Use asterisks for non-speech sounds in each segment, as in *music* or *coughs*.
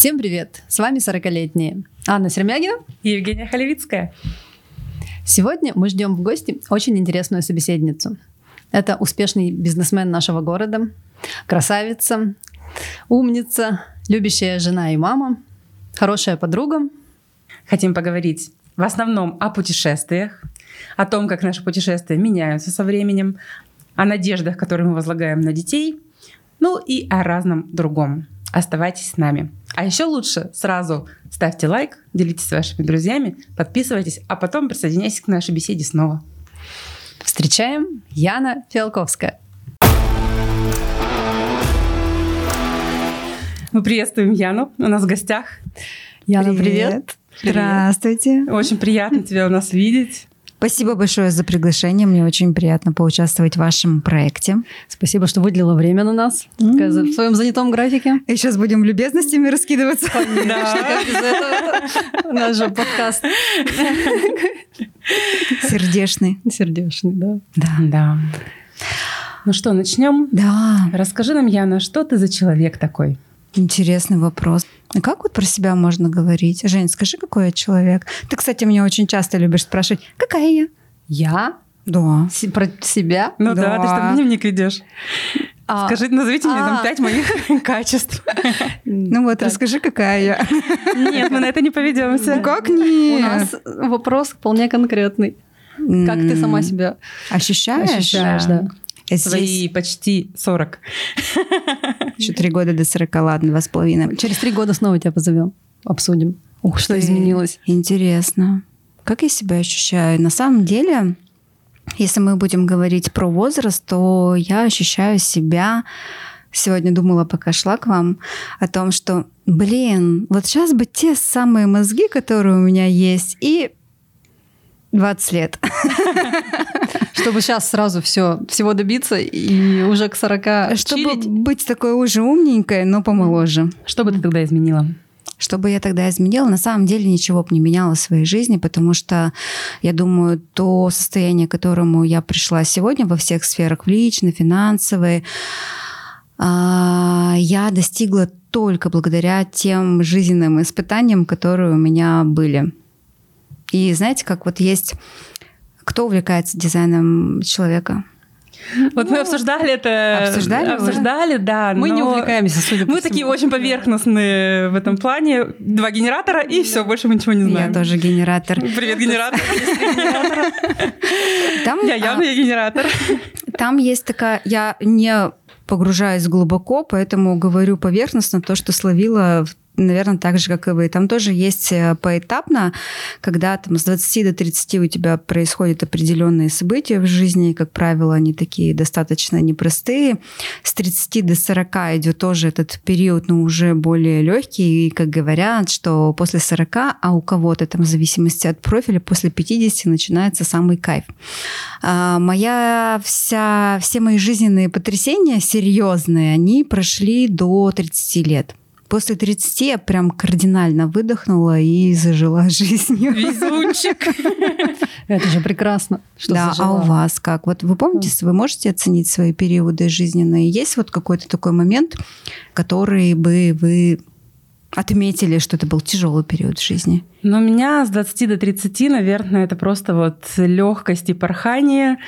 Всем привет! С вами 40-летние Анна Сермягина и Евгения Халевицкая. Сегодня мы ждем в гости очень интересную собеседницу. Это успешный бизнесмен нашего города, красавица, умница, любящая жена и мама, хорошая подруга. Хотим поговорить в основном о путешествиях, о том, как наши путешествия меняются со временем, о надеждах, которые мы возлагаем на детей, ну и о разном другом. Оставайтесь с нами. А еще лучше сразу ставьте лайк, делитесь с вашими друзьями, подписывайтесь, а потом присоединяйтесь к нашей беседе снова. Встречаем Яна Фиалковская. Мы приветствуем Яну у нас в гостях. Яна, привет. привет. Здравствуйте. Очень приятно тебя у нас видеть. Спасибо большое за приглашение. Мне очень приятно поучаствовать в вашем проекте. Спасибо, что выделила время на нас mm-hmm. в своем занятом графике. И сейчас будем любезностями раскидываться. *laughs* Да, как без этого наш подкаст. Сердечный. Сердечный, да. Да. Да. Ну что, начнем? Да. Расскажи нам, Яна, что ты за человек такой? Интересный вопрос. А как вот про себя можно говорить? Жень, скажи, какой я человек? Ты, кстати, меня очень часто любишь спрашивать, какая я? Я? Да. С- про себя? Ну да, да ты что, дневник ведешь. А, Скажи, назовите а, мне там пять моих *laughs* качеств. Ну вот, расскажи, какая я. Нет, мы на это не поведемся. Ну как нет? У нас вопрос вполне конкретный. Как ты сама себя ощущаешь? Ощущаешь, да. Свои почти 40. *laughs* Еще три года до 40, ладно, два с половиной. Через три года снова тебя позовем, обсудим. Ух, что изменилось. Интересно. Как я себя ощущаю? На самом деле, если мы будем говорить про возраст, то я ощущаю себя сегодня думала, пока шла к вам, о том, что, блин, вот сейчас бы те самые мозги, которые у меня есть, и 20 лет. *laughs* Чтобы сейчас сразу все, всего добиться и уже к 40 Чтобы чилить. быть такой уже умненькой, но помоложе. Что бы ты тогда изменила? Что бы я тогда изменила? На самом деле ничего бы не меняла в своей жизни, потому что, я думаю, то состояние, к которому я пришла сегодня во всех сферах, в личной, финансовой, а, я достигла только благодаря тем жизненным испытаниям, которые у меня были. И знаете, как вот есть... Кто увлекается дизайном человека? Вот ну, мы обсуждали это. Обсуждали? Обсуждали, да. Мы не увлекаемся, судя по Мы всему. такие очень поверхностные в этом плане. Два генератора, и все, больше мы ничего не знаем. Я тоже генератор. Привет, генератор. *laughs* Там, я явно я генератор. Там есть такая... Я не погружаюсь глубоко, поэтому говорю поверхностно то, что словила наверное, так же, как и вы. Там тоже есть э, поэтапно, когда там с 20 до 30 у тебя происходят определенные события в жизни, как правило, они такие достаточно непростые. С 30 до 40 идет тоже этот период, но уже более легкий, и как говорят, что после 40, а у кого-то там в зависимости от профиля, после 50 начинается самый кайф. А моя вся, все мои жизненные потрясения серьезные, они прошли до 30 лет. После 30 я прям кардинально выдохнула и зажила *laughs* жизнью. Везунчик. *laughs* Это же прекрасно. Что да, зажила. а у вас как? Вот вы помните, вы можете оценить свои периоды жизненные? Есть вот какой-то такой момент, который бы вы отметили, что это был тяжелый период в жизни? Ну, у меня с 20 до 30, наверное, это просто вот легкость и порхание.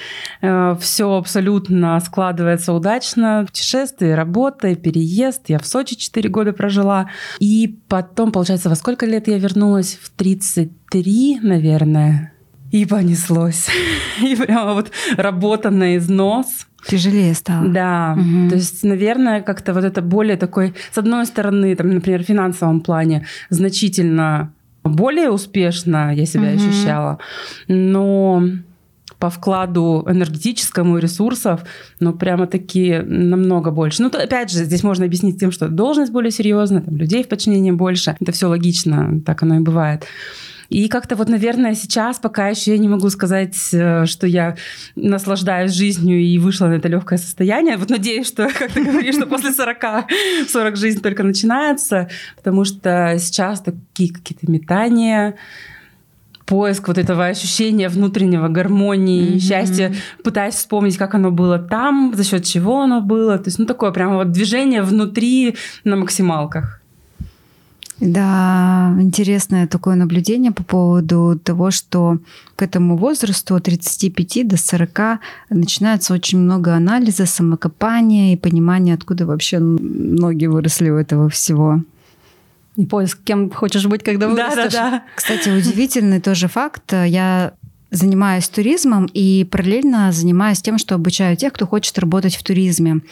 Э, Все абсолютно складывается удачно. Путешествие, работа, переезд. Я в Сочи 4 года прожила. И потом, получается, во сколько лет я вернулась? В 33, наверное. И понеслось. *laughs* И прямо вот работа на износ. Тяжелее стало. Да. Угу. То есть, наверное, как-то вот это более такой, с одной стороны, там, например, в финансовом плане значительно более успешно я себя угу. ощущала, но по вкладу энергетическому и ресурсов, ну, прямо таки намного больше. Ну, то, опять же, здесь можно объяснить тем, что должность более серьезная, там, людей в подчинении больше. Это все логично, так оно и бывает. И как-то вот, наверное, сейчас пока еще я не могу сказать, э, что я наслаждаюсь жизнью и вышла на это легкое состояние. Вот надеюсь, что, *laughs* как ты говоришь, что после 40, 40 жизнь только начинается, потому что сейчас такие какие-то метания, поиск вот этого ощущения внутреннего гармонии, mm-hmm. счастья, пытаясь вспомнить, как оно было там, за счет чего оно было. То есть, ну, такое прямо вот движение внутри на максималках. Да, интересное такое наблюдение по поводу того, что к этому возрасту от 35 до 40 начинается очень много анализа, самокопания и понимания, откуда вообще ноги выросли у этого всего. И поиск, кем хочешь быть, когда вырастешь. Да, да, да. Кстати, удивительный тоже факт. Я занимаюсь туризмом и параллельно занимаюсь тем, что обучаю тех, кто хочет работать в туризме.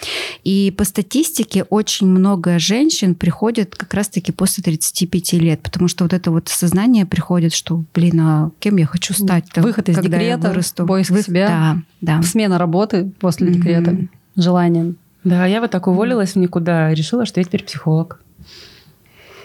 И по статистике очень много женщин приходят как раз-таки после 35 лет, потому что вот это вот сознание приходит, что, блин, а кем я хочу стать? Выход из когда я декрета, вырасту? поиск Вы- себя. Да, да. Смена работы после декрета. Желание. Да, я вот так уволилась в никуда, решила, что я теперь психолог.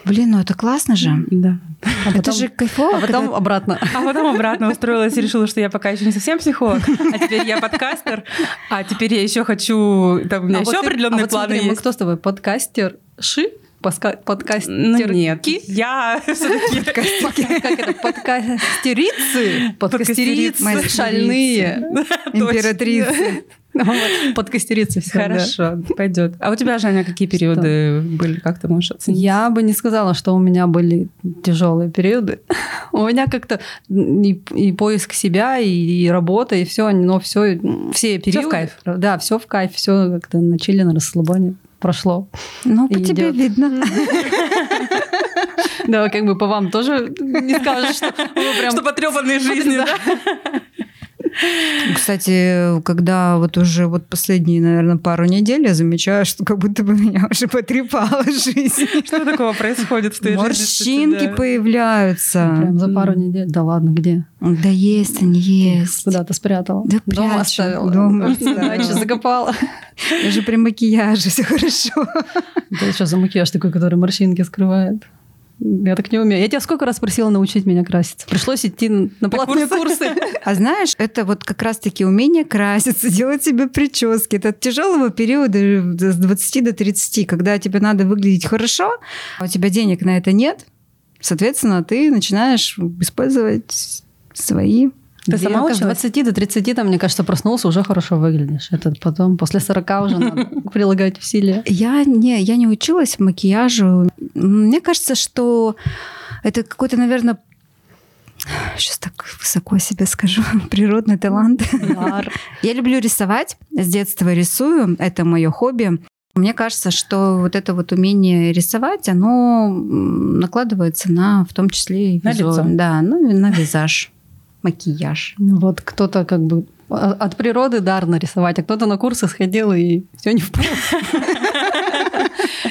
Блин, ну это классно же. Да. А это потом- же кайфово. А потом когда- обратно. А потом обратно устроилась и решила, что я пока еще не совсем психолог, а теперь я подкастер, а теперь я еще хочу, там у меня А еще вот ты- определенные а вот планы смотри, Мы есть. кто с тобой? Подкастер Ши? Паска- Подкастер Ну нет, я все-таки *laughs* Как это? Подкастерицы? Подкастерицы. Подкастерицы шальные. *laughs* Императрицы. Вот, Подкастерицы все. Хорошо, пойдет. А у тебя, Женя, какие периоды были? Как ты можешь оценить? Я бы не сказала, что у меня были тяжелые периоды. *laughs* У меня как-то и, поиск себя, и, работа, и все, но все, все периоды. кайф. Да, все в кайф, все как-то на чили, на расслабоне прошло. Ну, по И тебе видно. *laughs* Да, как бы по вам тоже не скажешь, что вы прям... Что потрепанные жизни, *laughs* да? Кстати, когда вот уже вот последние, наверное, пару недель я замечаю, что как будто бы меня уже потрепала жизнь. Что такого происходит в твоей? Морщинки да? появляются. Прям за пару недель. Да ладно, где? Да есть они, есть. Куда ты спрятала? Да Дома прячу, оставила. дома оставила. закопала. Даже при макияже все хорошо. Это что за макияж такой, который морщинки скрывает? Я так не умею. Я тебя сколько раз просила научить меня краситься? Пришлось идти на на платные курсы. *laughs* А знаешь, это вот как раз-таки умение краситься, делать себе прически. Это от тяжелого периода с 20 до 30, когда тебе надо выглядеть хорошо, а у тебя денег на это нет. Соответственно, ты начинаешь использовать свои Ты сама От училась? 20 до 30, там, мне кажется, проснулся, уже хорошо выглядишь. Это потом, после 40 уже надо *laughs* прилагать усилия. Я не, я не училась макияжу. Мне кажется, что это какой-то, наверное, сейчас так высоко себе скажу, *laughs* природный талант. Дар. *laughs* Я люблю рисовать, с детства рисую, это мое хобби. Мне кажется, что вот это вот умение рисовать, оно накладывается на, в том числе и На визуал- лицо. Да, ну и на визаж, макияж. Ну Вот кто-то как бы а- от природы дар нарисовать, а кто-то на курсы сходил и все не впал. *laughs*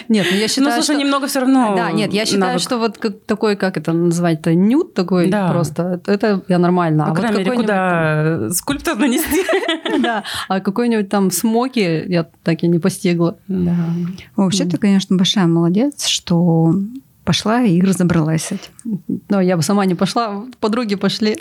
Нет, ну я Ну, считаю, слушай, что... немного все равно. Да, нет, я считаю, навык. что вот как, такой, как это называть-то, нюд такой Да. просто, это я нормально. По а вот крайней мере, какой-нибудь- куда скульптор нанести. *laughs* Да, а какой-нибудь там смоки я так и не постигла. Да. Вообще, ты, конечно, большая молодец, что пошла и разобралась с этим. Но я бы сама не пошла, подруги пошли.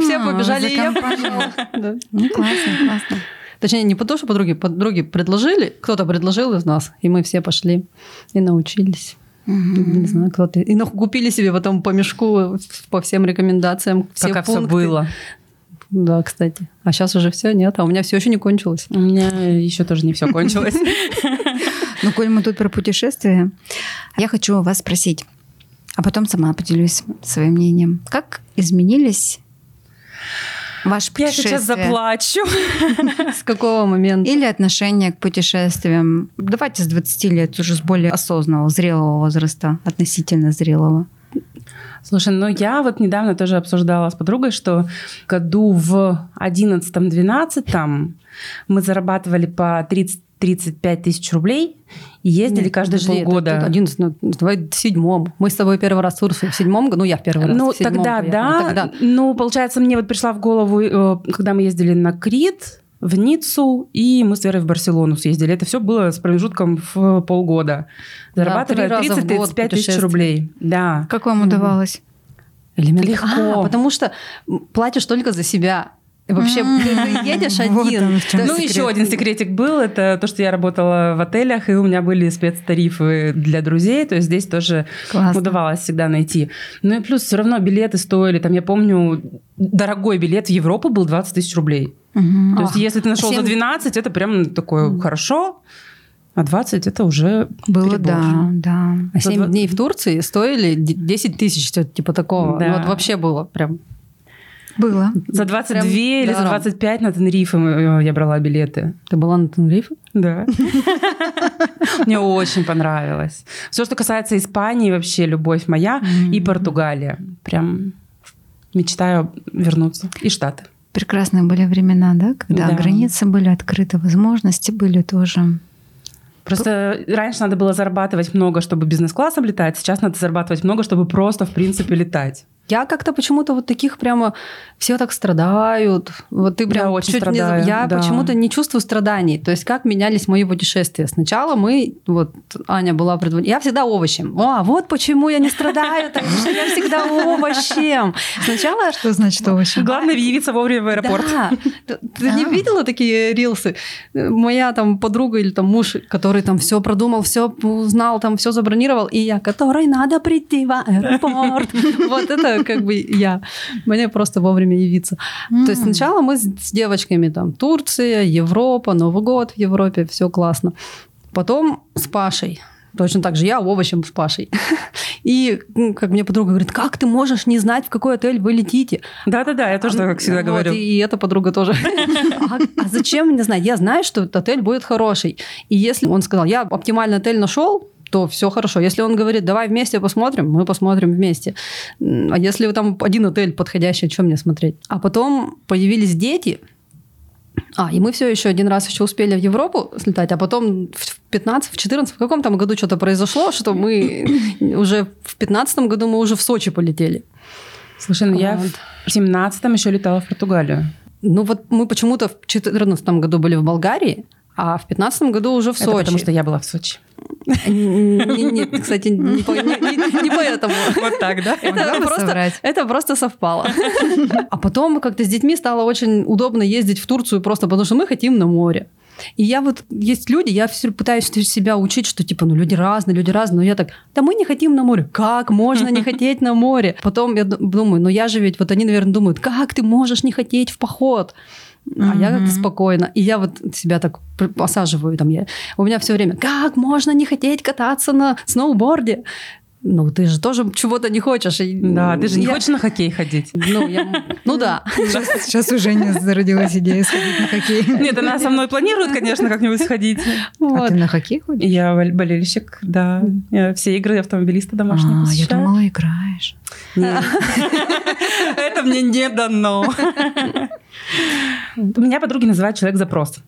Все А, побежали, за и я пошла. Да. Ну, классно, классно. Точнее, не потому, что подруги, подруги предложили, кто-то предложил из нас, и мы все пошли и научились. Не знаю, кто-то. И купили себе потом по мешку по всем рекомендациям. Все Пока все пункты. было. Да, кстати. А сейчас уже все нет, а у меня все еще не кончилось. У меня еще тоже не все кончилось. *laughs* Ну, коль мы тут про путешествия, я хочу вас спросить, а потом сама поделюсь своим мнением. Как изменились ваши Я сейчас заплачу. *laughs* С какого момента? Или отношение к путешествиям? Давайте с 20 лет, уже с более осознанного, зрелого возраста, относительно зрелого. Слушай, ну я вот недавно тоже обсуждала с подругой, что году в 11-12 мы зарабатывали по 30-35 тысяч рублей и ездили Нет, каждые подожди, это- полгода. это 11, ну, давай в седьмом. Мы с тобой первый раз в Турцию в седьмом году, ну я в первый раз Ну, в седьмом тогда, поехала. да. Тогда. Ну, получается, мне вот пришла в голову, э, когда мы ездили на Крит, в Ниццу, и мы с Верой в Барселону съездили. Это все было с промежутком в полгода. Да, Зарабатывая год 30-35 тысяч рублей. Да. Как вам удавалось? Элемент- Легко. А, потому что платишь только за себя. И вообще ты, ты едешь *laughs* вот один. оно в чём То Ну, есть- еще один секретик был, это то, что я работала в отелях, и у меня были спецтарифы для друзей, то есть здесь тоже Классно. удавалось всегда найти. Ну и плюс все равно билеты стоили, там, я помню, дорогой билет в Европу был 20 тысяч рублей. Мгм. То есть Ах, если ты нашел за семь- 12, это прям такое хорошо. А 20 это уже Было, перебор. да, да. А 7 два- дней в Турции стоили д- 10 тысяч, что-то типа такого. Да. Ну, вот вообще было прям... Было. За 22 Прям или за даром. 25 на Тенерифе мы- я брала билеты. Ты была на Тенерифе? Да. *laughs* Мне очень понравилось. Все, что касается Испании, вообще любовь моя. И Португалия. Прям мечтаю вернуться. И Штаты. Прекрасные были времена, да, когда Да. границы были открыты, возможности были тоже. Просто раньше надо было зарабатывать много, чтобы бизнес-классом летать. Сейчас надо зарабатывать много, чтобы просто, в принципе, летать. Я как-то почему-то вот таких прямо все так страдают. Вот ты прям Я очень чуть не- страдаю, я да. почему-то не чувствую страданий. То есть как менялись мои путешествия. Сначала мы, вот Аня была предводителем. Я всегда овощем. А, вот почему я не страдаю, так что я всегда овощем. Сначала Что значит овощи? Главное явиться вовремя в аэропорт. Да. Ты, ты не А. видела такие рилсы? Моя там подруга или там муж, который там все продумал, все узнал, там все забронировал, и я, которой надо прийти в аэропорт. *laughs* Вот это *laughs* как бы я. Мне просто вовремя явиться. То есть сначала мы с девочками там Турция, Европа, Новый год в Европе, все классно. Потом с Пашей. Точно так же я овощем с Пашей. *laughs* И ну, как мне подруга говорит, как ты можешь не знать, в какой отель вы летите? Да-да-да, я тоже, как всегда, Вот, говорю. И эта подруга тоже. *laughs* А а зачем мне знать? Я знаю, что этот отель будет хороший. И если он сказал, я оптимальный отель нашел, то все хорошо. Если он говорит, давай вместе посмотрим, мы посмотрим вместе. А если там один отель подходящий, что мне смотреть? А потом появились дети, а, и мы все еще один раз еще успели в Европу слетать, а потом в 15, в 14, в каком там году что-то произошло, что мы *coughs* уже в 15 году мы уже в Сочи полетели. Слушай, ну я Вот. в 17-м еще летала в Португалию. Ну вот мы почему-то в 2014 году были в Болгарии, а в 2015 году уже в Это Сочи. потому что я была в Сочи. Не- не- кстати, не *laughs* по, не- не- не поэтому. Вот так, да? Это просто, совпало. А потом как-то с детьми стало очень удобно ездить в Турцию просто потому, что мы хотим на море. И я вот, есть люди, я все пытаюсь себя учить, что типа, ну люди разные, люди разные, но я так, да мы не хотим на море. Как можно не *laughs* хотеть на море? Потом я ду- думаю, ну я же ведь, вот они, наверное, думают, как ты можешь не хотеть в поход? А я как-то спокойно. И я вот себя так пр- осаживаю. Там я. У меня все время, как можно не хотеть кататься на сноуборде? Ну, ты же тоже чего-то не хочешь. Да, ты же не я- хочешь на хоккей ходить? Ну, я- ну да. Сейчас уже не зародилась идея сходить на хоккей. Нет, она со мной планирует, конечно, как-нибудь сходить. А Вот. ты на хоккей ходишь? Я бол- болельщик, да. Я все игры автомобилиста домашних А, я посещаю. думала, играешь. Нет. *laughs* Это мне не дано. Меня подруги называют человек-запрос.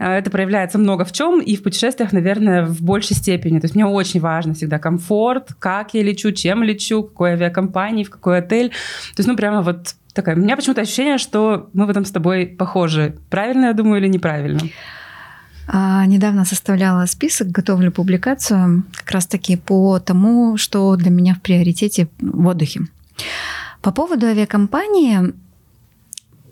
А, Это проявляется много в чем, и в путешествиях, наверное, в большей степени. То есть мне очень важно всегда комфорт, как я лечу, чем лечу, какой авиакомпании, в какой отель. То есть, ну, прямо вот такая. У меня почему-то ощущение, что мы в этом с тобой похожи. Правильно я думаю или неправильно? А, недавно составляла список, готовлю публикацию как раз-таки по тому, что для меня в приоритете в отдыхе. По поводу авиакомпании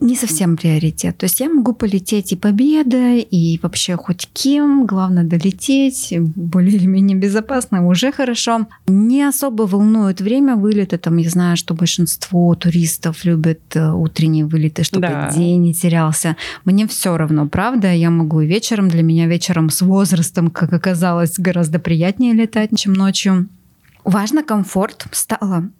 не совсем приоритет. То есть я могу полететь и победой, и вообще хоть кем, главное долететь, более или менее безопасно, уже хорошо. Не особо волнует время вылета, там я знаю, что большинство туристов любят э, утренние вылеты, чтобы Да. день не терялся. Мне все равно, правда, я могу и вечером, для меня вечером с возрастом, как оказалось, гораздо приятнее летать, чем ночью. Важно комфорт стало.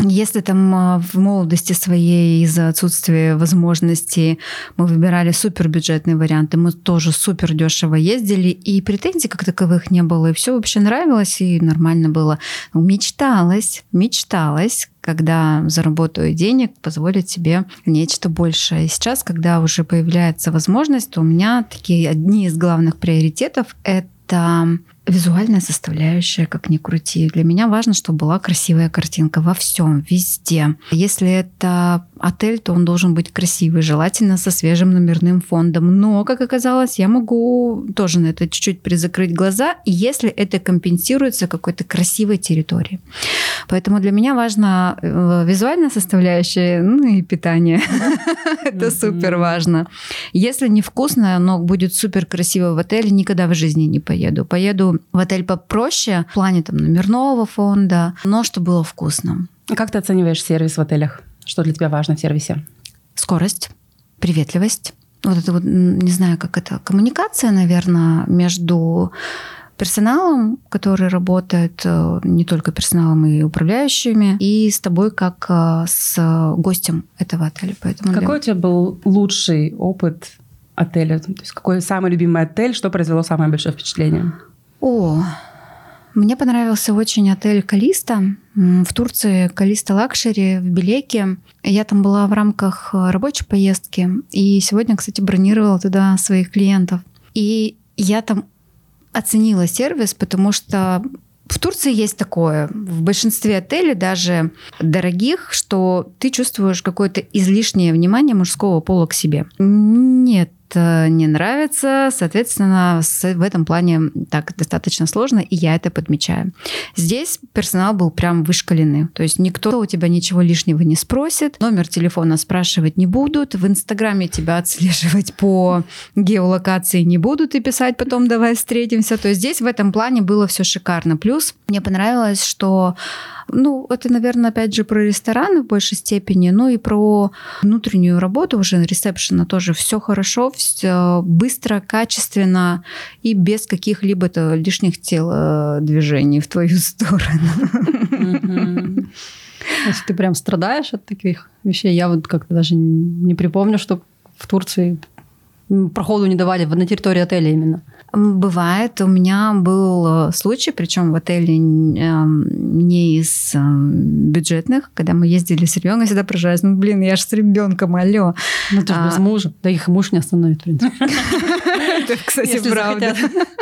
Если там а, в молодости своей из-за отсутствия возможностей мы выбирали супербюджетные варианты, мы тоже супер дешево ездили, и претензий как таковых не было, и все вообще нравилось, и нормально было. Мечталось, мечталось, когда заработаю денег, позволить себе нечто большее. И сейчас, когда уже появляется возможность, то у меня такие одни из главных приоритетов — это визуальная составляющая, как ни крути. Для меня важно, чтобы была красивая картинка во всем, везде. Если это отель, то он должен быть красивый, желательно со свежим номерным фондом. Но, как оказалось, я могу тоже на это чуть-чуть призакрыть глаза, если это компенсируется какой-то красивой территорией. Поэтому для меня важна э, визуальная составляющая, ну и питание. *laughs* Это супер важно. Если невкусное, но будет супер красиво в отеле, никогда в жизни не поеду. Поеду в отель попроще, в плане там номерного фонда, но что было вкусно. Как ты оцениваешь сервис в отелях? Что для тебя важно в сервисе? Скорость, приветливость, вот это вот, не знаю, как это, коммуникация, наверное, между персоналом, который работает, э, не только персоналом и управляющими, и с тобой как э, с гостем этого отеля. Поэтому Какой для... у тебя был лучший опыт отеля? То есть какой самый любимый отель, что произвело самое большое впечатление? О, мне понравился очень отель Calista в Турции, Calista Luxury в Белеке. Я там была в рамках рабочей поездки, и сегодня, кстати, бронировала туда своих клиентов. И я там оценила сервис, потому что в Турции есть такое, в большинстве отелей, даже дорогих, что ты чувствуешь какое-то излишнее внимание мужского пола к себе. Нет не нравится, соответственно, в этом плане так достаточно сложно, и я это подмечаю. Здесь персонал был прям вышкаленный, то есть никто у тебя ничего лишнего не спросит, номер телефона спрашивать не будут, в Инстаграме тебя отслеживать по геолокации не будут и писать потом давай встретимся, то есть здесь в этом плане было все шикарно. Плюс мне понравилось, что ну, это, наверное, опять же про рестораны в большей степени, ну и про внутреннюю работу уже ресепшена тоже все хорошо, все быстро, качественно и без каких-либо лишних телодвижений в твою сторону. Если ты прям страдаешь от таких вещей, я вот как-то даже не припомню, что в Турции проходу не давали на территории отеля именно. Бывает. У меня был э, случай, причем в отеле эм, не из эм, бюджетных, когда мы ездили с ребенком, всегда поражаюсь, ну, блин, я же с ребенком, алло. Ну, ты же без а. мужа. Да их муж не остановит, в принципе. *laughs* Это, кстати, правда.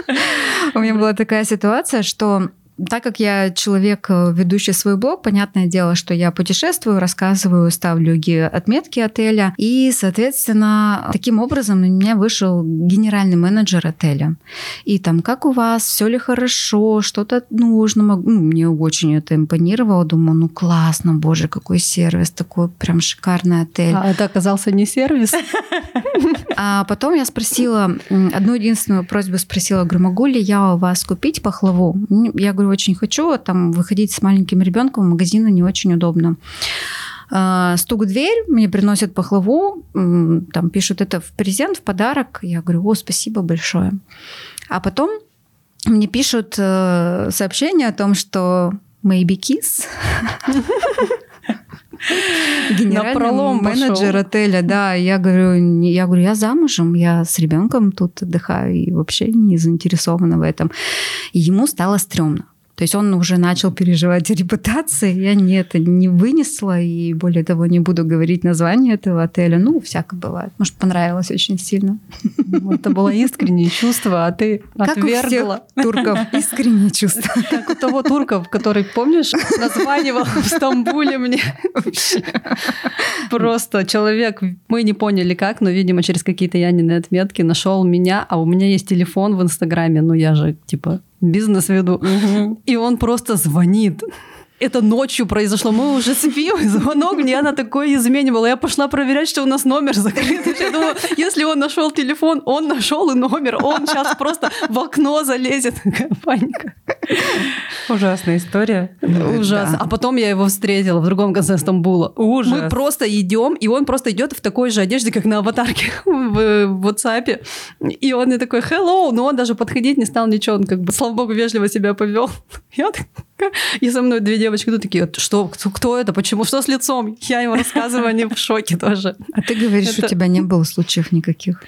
*laughs* У меня была такая ситуация, что так как я человек, э, ведущий свой блог, понятное дело, что я путешествую, рассказываю, ставлю отметки отеля. И, соответственно, таким образом на меня вышел генеральный менеджер отеля. И там, как у вас, все ли хорошо, что-то нужно. Ну, мне очень это импонировало. Думаю, ну классно, боже, какой сервис, такой прям шикарный отель. А это оказался не сервис? А потом я спросила, одну единственную просьбу спросила, говорю, могу ли я у вас купить пахлаву? Я говорю, очень хочу, там выходить с маленьким ребенком в магазин не очень удобно. А, стук в дверь, мне приносят пахлаву, там пишут это в презент, в подарок. Я говорю, о, спасибо большое. А потом мне пишут э, сообщение о том, что maybe kiss. *laughs* Генеральный менеджер отеля, да. Я говорю, я говорю, я замужем, я с ребенком тут отдыхаю и вообще не заинтересована в этом. И ему стало стрёмно. То есть он уже начал переживать репутации. Я не это не вынесла, и более того, не буду говорить название этого отеля. Ну, всяко бывает. Может, понравилось очень сильно. Это было искреннее чувство, а ты как отвергла. У всех турков искреннее чувство. Как у того турка, который, помнишь, названивал в Стамбуле мне. Просто человек, мы не поняли как, но, видимо, через какие-то Янины отметки нашел меня, а у меня есть телефон в Инстаграме, ну я же, типа, бизнес веду. Угу. И он просто звонит это ночью произошло. Мы уже спим, *laughs* звонок мне она такое изменивала. Я пошла проверять, что у нас номер закрыт. Я думаю, если он нашел телефон, он нашел и номер, он сейчас просто в окно залезет. *laughs* Паника. Ужасная история. Ужасно. Да. А потом я его встретила в другом конце Стамбула. Ужас. Мы просто идем, и он просто идет в такой же одежде, как на аватарке *laughs* в WhatsApp. И он мне такой, hello, но он даже подходить не стал ничего, он как бы, слава богу, вежливо себя повел. Я так и со мной две девочки тут такие, что, кто, кто это, почему, что с лицом? Я ему рассказываю, они в шоке тоже. А ты говоришь, это... у тебя не было случаев никаких?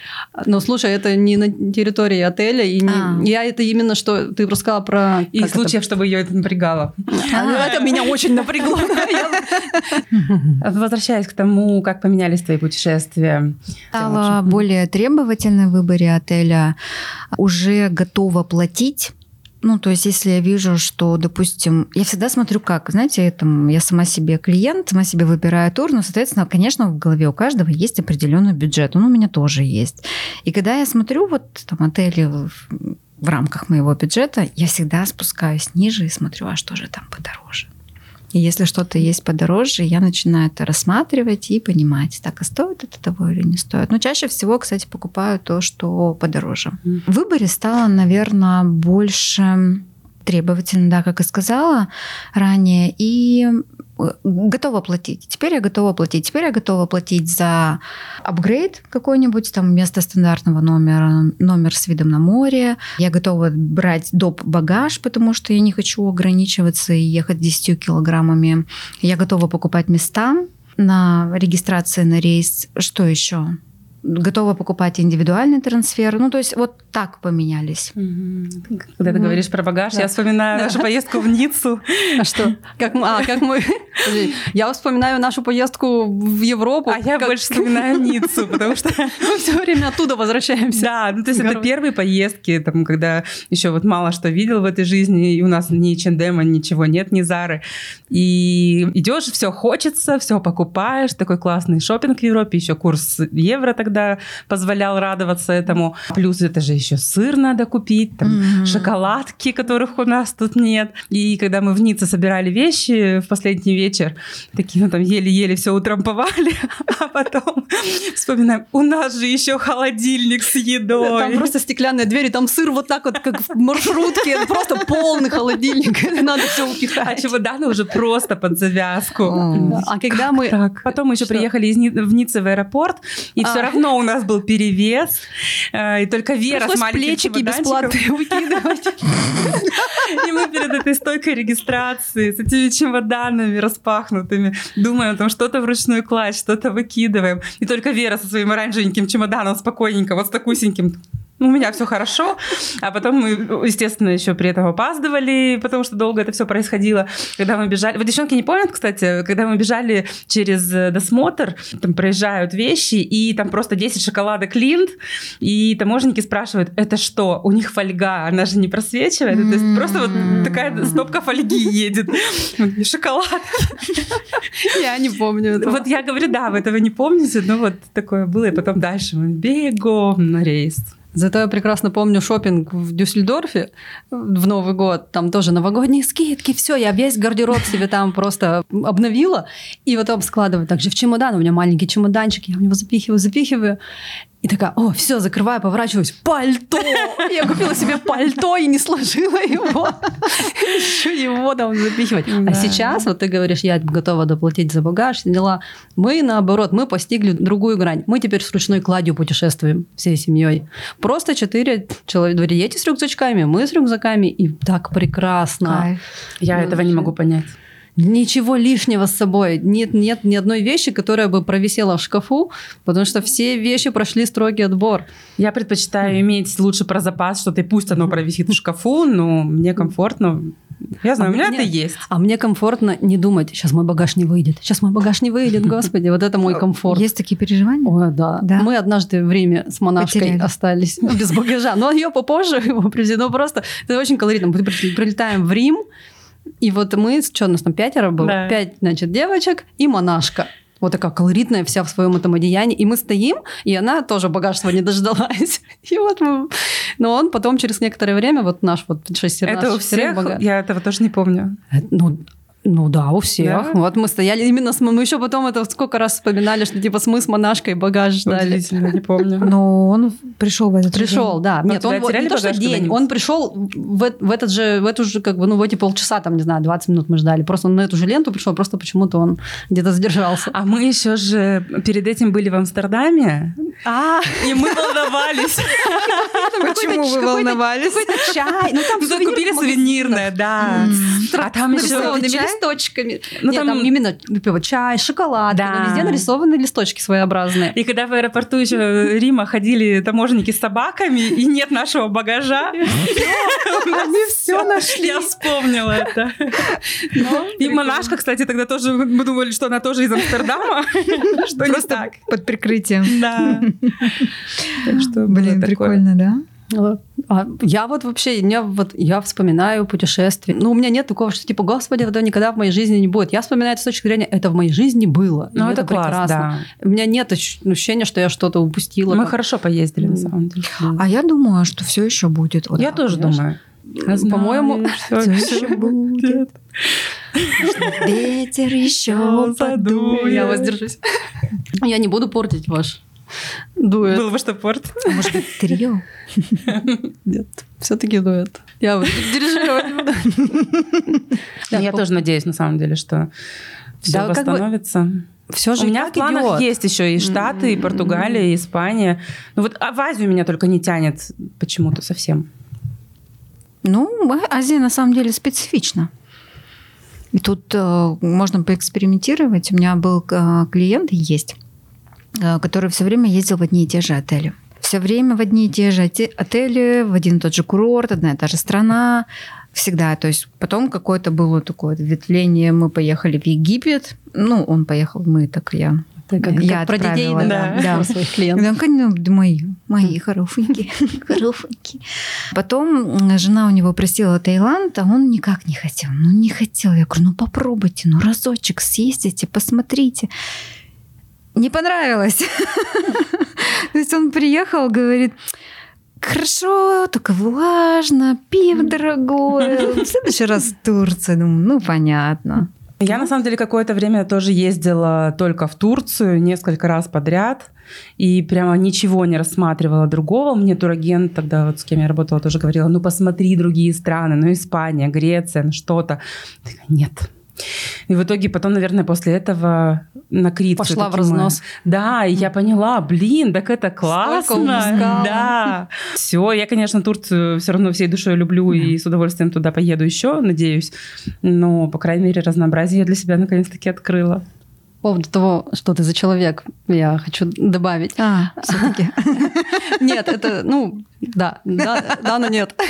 Ну, слушай, это не на территории отеля, и не... а. я это именно, что ты рассказала про... И случаев, это... чтобы ее это напрягало. А, ну, это меня очень напрягло. *laughs* Возвращаясь к тому, как поменялись твои путешествия. Стала более требовательной в выборе отеля, уже готова платить ну, то есть, если я вижу, что, допустим, я всегда смотрю как, знаете, там, я сама себе клиент, сама себе выбираю тур, но, соответственно, конечно, в голове у каждого есть определенный бюджет, он у меня тоже есть. И когда я смотрю вот там отели в, рамках моего бюджета, я всегда спускаюсь ниже и смотрю, а что же там подороже. И если что-то есть подороже, я начинаю это рассматривать и понимать, так, а стоит это того или не стоит. Но чаще всего, кстати, покупаю то, что подороже. В выборе стало, наверное, больше требовательно, да, как и сказала ранее. И готова платить. Теперь я готова платить. Теперь я готова платить за апгрейд какой-нибудь, там вместо стандартного номера, номер с видом на море. Я готова брать доп. багаж, потому что я не хочу ограничиваться и ехать 10 килограммами. Я готова покупать места на регистрации на рейс. Что еще? готова покупать индивидуальный трансфер. Ну, то есть вот так поменялись. Когда ты ну, говоришь про багаж, да. я вспоминаю да. нашу поездку в Ниццу. А что? Как, а, как мы... Я вспоминаю нашу поездку в Европу. А я как... больше вспоминаю Ниццу, потому что... *laughs* Мы все время оттуда возвращаемся. Да, ну то есть это первые поездки, там, когда еще вот мало что видел в этой жизни, и у нас ни Чендема, ничего нет, ни Зары. И идешь, все хочется, все покупаешь, такой классный шопинг в Европе, еще курс евро тогда тогда позволял радоваться этому. Плюс это же еще сыр надо купить, там mm-hmm. шоколадки, которых у нас тут нет. И когда мы в Ницце собирали вещи в последний вечер, такие, ну там еле-еле все утрамповали, *laughs* а потом вспоминаем, у нас же еще холодильник с едой. Там просто стеклянные двери, там сыр вот так вот, как в маршрутке, просто полный холодильник, *laughs* надо все упихать. А чемоданы уже просто под завязку. А когда мы... Потом мы еще приехали в Ницце в аэропорт, и все а. равно равно у нас был перевес, э, и только Вера Пришлось плечики бесплатные выкидывать. И мы перед этой стойкой регистрации с этими чемоданами распахнутыми думаем, там что-то вручную класть, что-то выкидываем. И только Вера со своим оранжевеньким чемоданом спокойненько, вот с такусеньким у меня все хорошо. А потом мы, естественно, еще при этом опаздывали, потому что долго это все происходило. Когда мы бежали... Вот девчонки не помнят, кстати, когда мы бежали через э, досмотр, там проезжают вещи, и там просто 10 шоколадок Линд, и таможенники спрашивают, это что? У них фольга, она же не просвечивает? То есть просто вот такая стопка фольги едет. Шоколад. Я не помню этого. Вот я говорю, да, вы этого не помните, но вот такое было, и потом дальше мы бегом на рейс. Зато я прекрасно помню шопинг в Дюссельдорфе в Новый год. Там тоже новогодние скидки, все, я весь гардероб себе там просто обновила. И потом складываю также в чемодан. У меня маленький чемоданчик, я в него запихиваю, запихиваю. И такая, о, все, закрываю, поворачиваюсь, пальто! Я купила себе пальто и не сложила его. Еще его там запихивать. А сейчас, вот ты говоришь, я готова доплатить за багаж, дела. Мы, наоборот, мы постигли другую грань. Мы теперь с ручной кладью путешествуем всей семьей. Просто четыре человека, дети с рюкзачками, мы с рюкзаками, и так прекрасно. Я этого не могу понять ничего лишнего с собой. Нет, нет ни одной вещи, которая бы провисела в шкафу, потому что все вещи прошли строгий отбор. Я предпочитаю иметь лучше про запас, что ты пусть оно провисит в шкафу, но мне комфортно. Я знаю, а у меня мне, это есть. А мне комфортно не думать, сейчас мой багаж не выйдет, сейчас мой багаж не выйдет, господи, вот это мой комфорт. Есть такие переживания? Ой, да. да. Мы однажды в Риме с монашкой Потеряли. остались без багажа, но ее попозже его привезли, ну просто это очень колоритно. Мы прилетаем в Рим, и вот мы, что у нас там пятеро было? Да. Пять, значит, девочек и монашка. Вот такая колоритная вся в своем этом одеянии. И мы стоим, и она тоже багаж свой не дождалась. *laughs* И вот мы... Но он потом через некоторое время, вот наш вот шестеро... Это у всех? Багаж... Я этого тоже не помню. Ну, ну да, у всех. Да? Вот мы стояли именно с... Мы еще потом это сколько раз вспоминали, что типа мы с монашкой багаж ждали. не помню. *laughs* Но он пришел в этот Пришел, день. да. Нет, он вот, не то, что день, он пришел в, в этот же, в эту же, как бы, ну, в эти полчаса, там, не знаю, 20 минут мы ждали. Просто он на эту же ленту пришел, просто почему-то он где-то задержался. А мы еще же перед этим были в Амстердаме. А, и мы волновались. Почему вы волновались? Какой-то чай. Ну, там ну, купили сувенирное, да. А там еще листочками. Ну, там... именно типа, чай, шоколад. Да. Везде нарисованы листочки своеобразные. И когда в аэропорту еще Рима ходили таможенники с собаками, и нет нашего багажа. *laughs* Они *laughs* все нашли. Я вспомнила это. И монашка, кстати, тогда тоже, мы думали, что она тоже из Амстердама. *laughs* Что не так. под прикрытием. Да. Так что, блин, прикольно, да? А я вот вообще, я, вот, я вспоминаю путешествия. Ну, у меня нет такого, что типа, господи, этого никогда в моей жизни не будет. Я вспоминаю это с точки зрения, это в моей жизни было. Ну, это, это класс, прекрасно. Да. У меня нет ощущения, что я что-то упустила. Мы хорошо поездили, на самом деле. А я думаю, что все еще будет. Вот я так, тоже думаю. По-моему, все еще будет. Ветер еще подует. Я воздержусь. Я не буду портить ваш дуэт. Было бы что портить. А может быть, трио? Нет, все-таки дуэт. Я вот дирижировать Я тоже надеюсь, на самом деле, что все восстановится. Все же у меня в планах идет. есть еще и Штаты, и Португалия, и Испания. Ну вот а в Азию меня только не тянет почему-то совсем. Ну, А- Азия на самом деле специфична. И тут э, можно поэкспериментировать. У меня был э, клиент, и есть, который все время ездил в одни и те же отели. Все время в одни и те же оте- отели, в один и тот же курорт, одна и та же страна. Всегда. То есть потом какое-то было такое ответвление. Мы поехали в Египет. Ну, он поехал, мы так я. Как, Я как про детей да, да. про своих клиентов. Да, конечно, да, мои, мои хорошенькие, *laughs* хорошенькие. Потом жена у него просила Таиланд, а он никак не хотел. Ну, не хотел. Я говорю, ну, попробуйте, ну, разочек съездите, посмотрите. Не понравилось. *laughs* То есть он приехал, говорит, Хорошо, только влажно, пиво дорогое. *laughs* В следующий раз в Турцию. Думаю, ну, понятно. Я на самом деле какое-то время тоже ездила только в Турцию несколько раз подряд и прямо ничего не рассматривала другого. Мне турагент тогда, вот с кем я работала, тоже говорила, ну посмотри другие страны, ну Испания, Греция, ну что-то. Нет. И в итоге потом, наверное, после этого на Крит Пошла в разнос. мы- Да, и я поняла, блин, так это классно. Да. Все, я, конечно, Турцию все равно всей душой люблю и с удовольствием туда поеду еще, надеюсь. Но, по крайней мере, разнообразие я для себя наконец-таки открыла. По поводу того, что ты за человек, я хочу добавить. А, все-таки. *laughs* Нет, это, ну, да, да, да, но нет.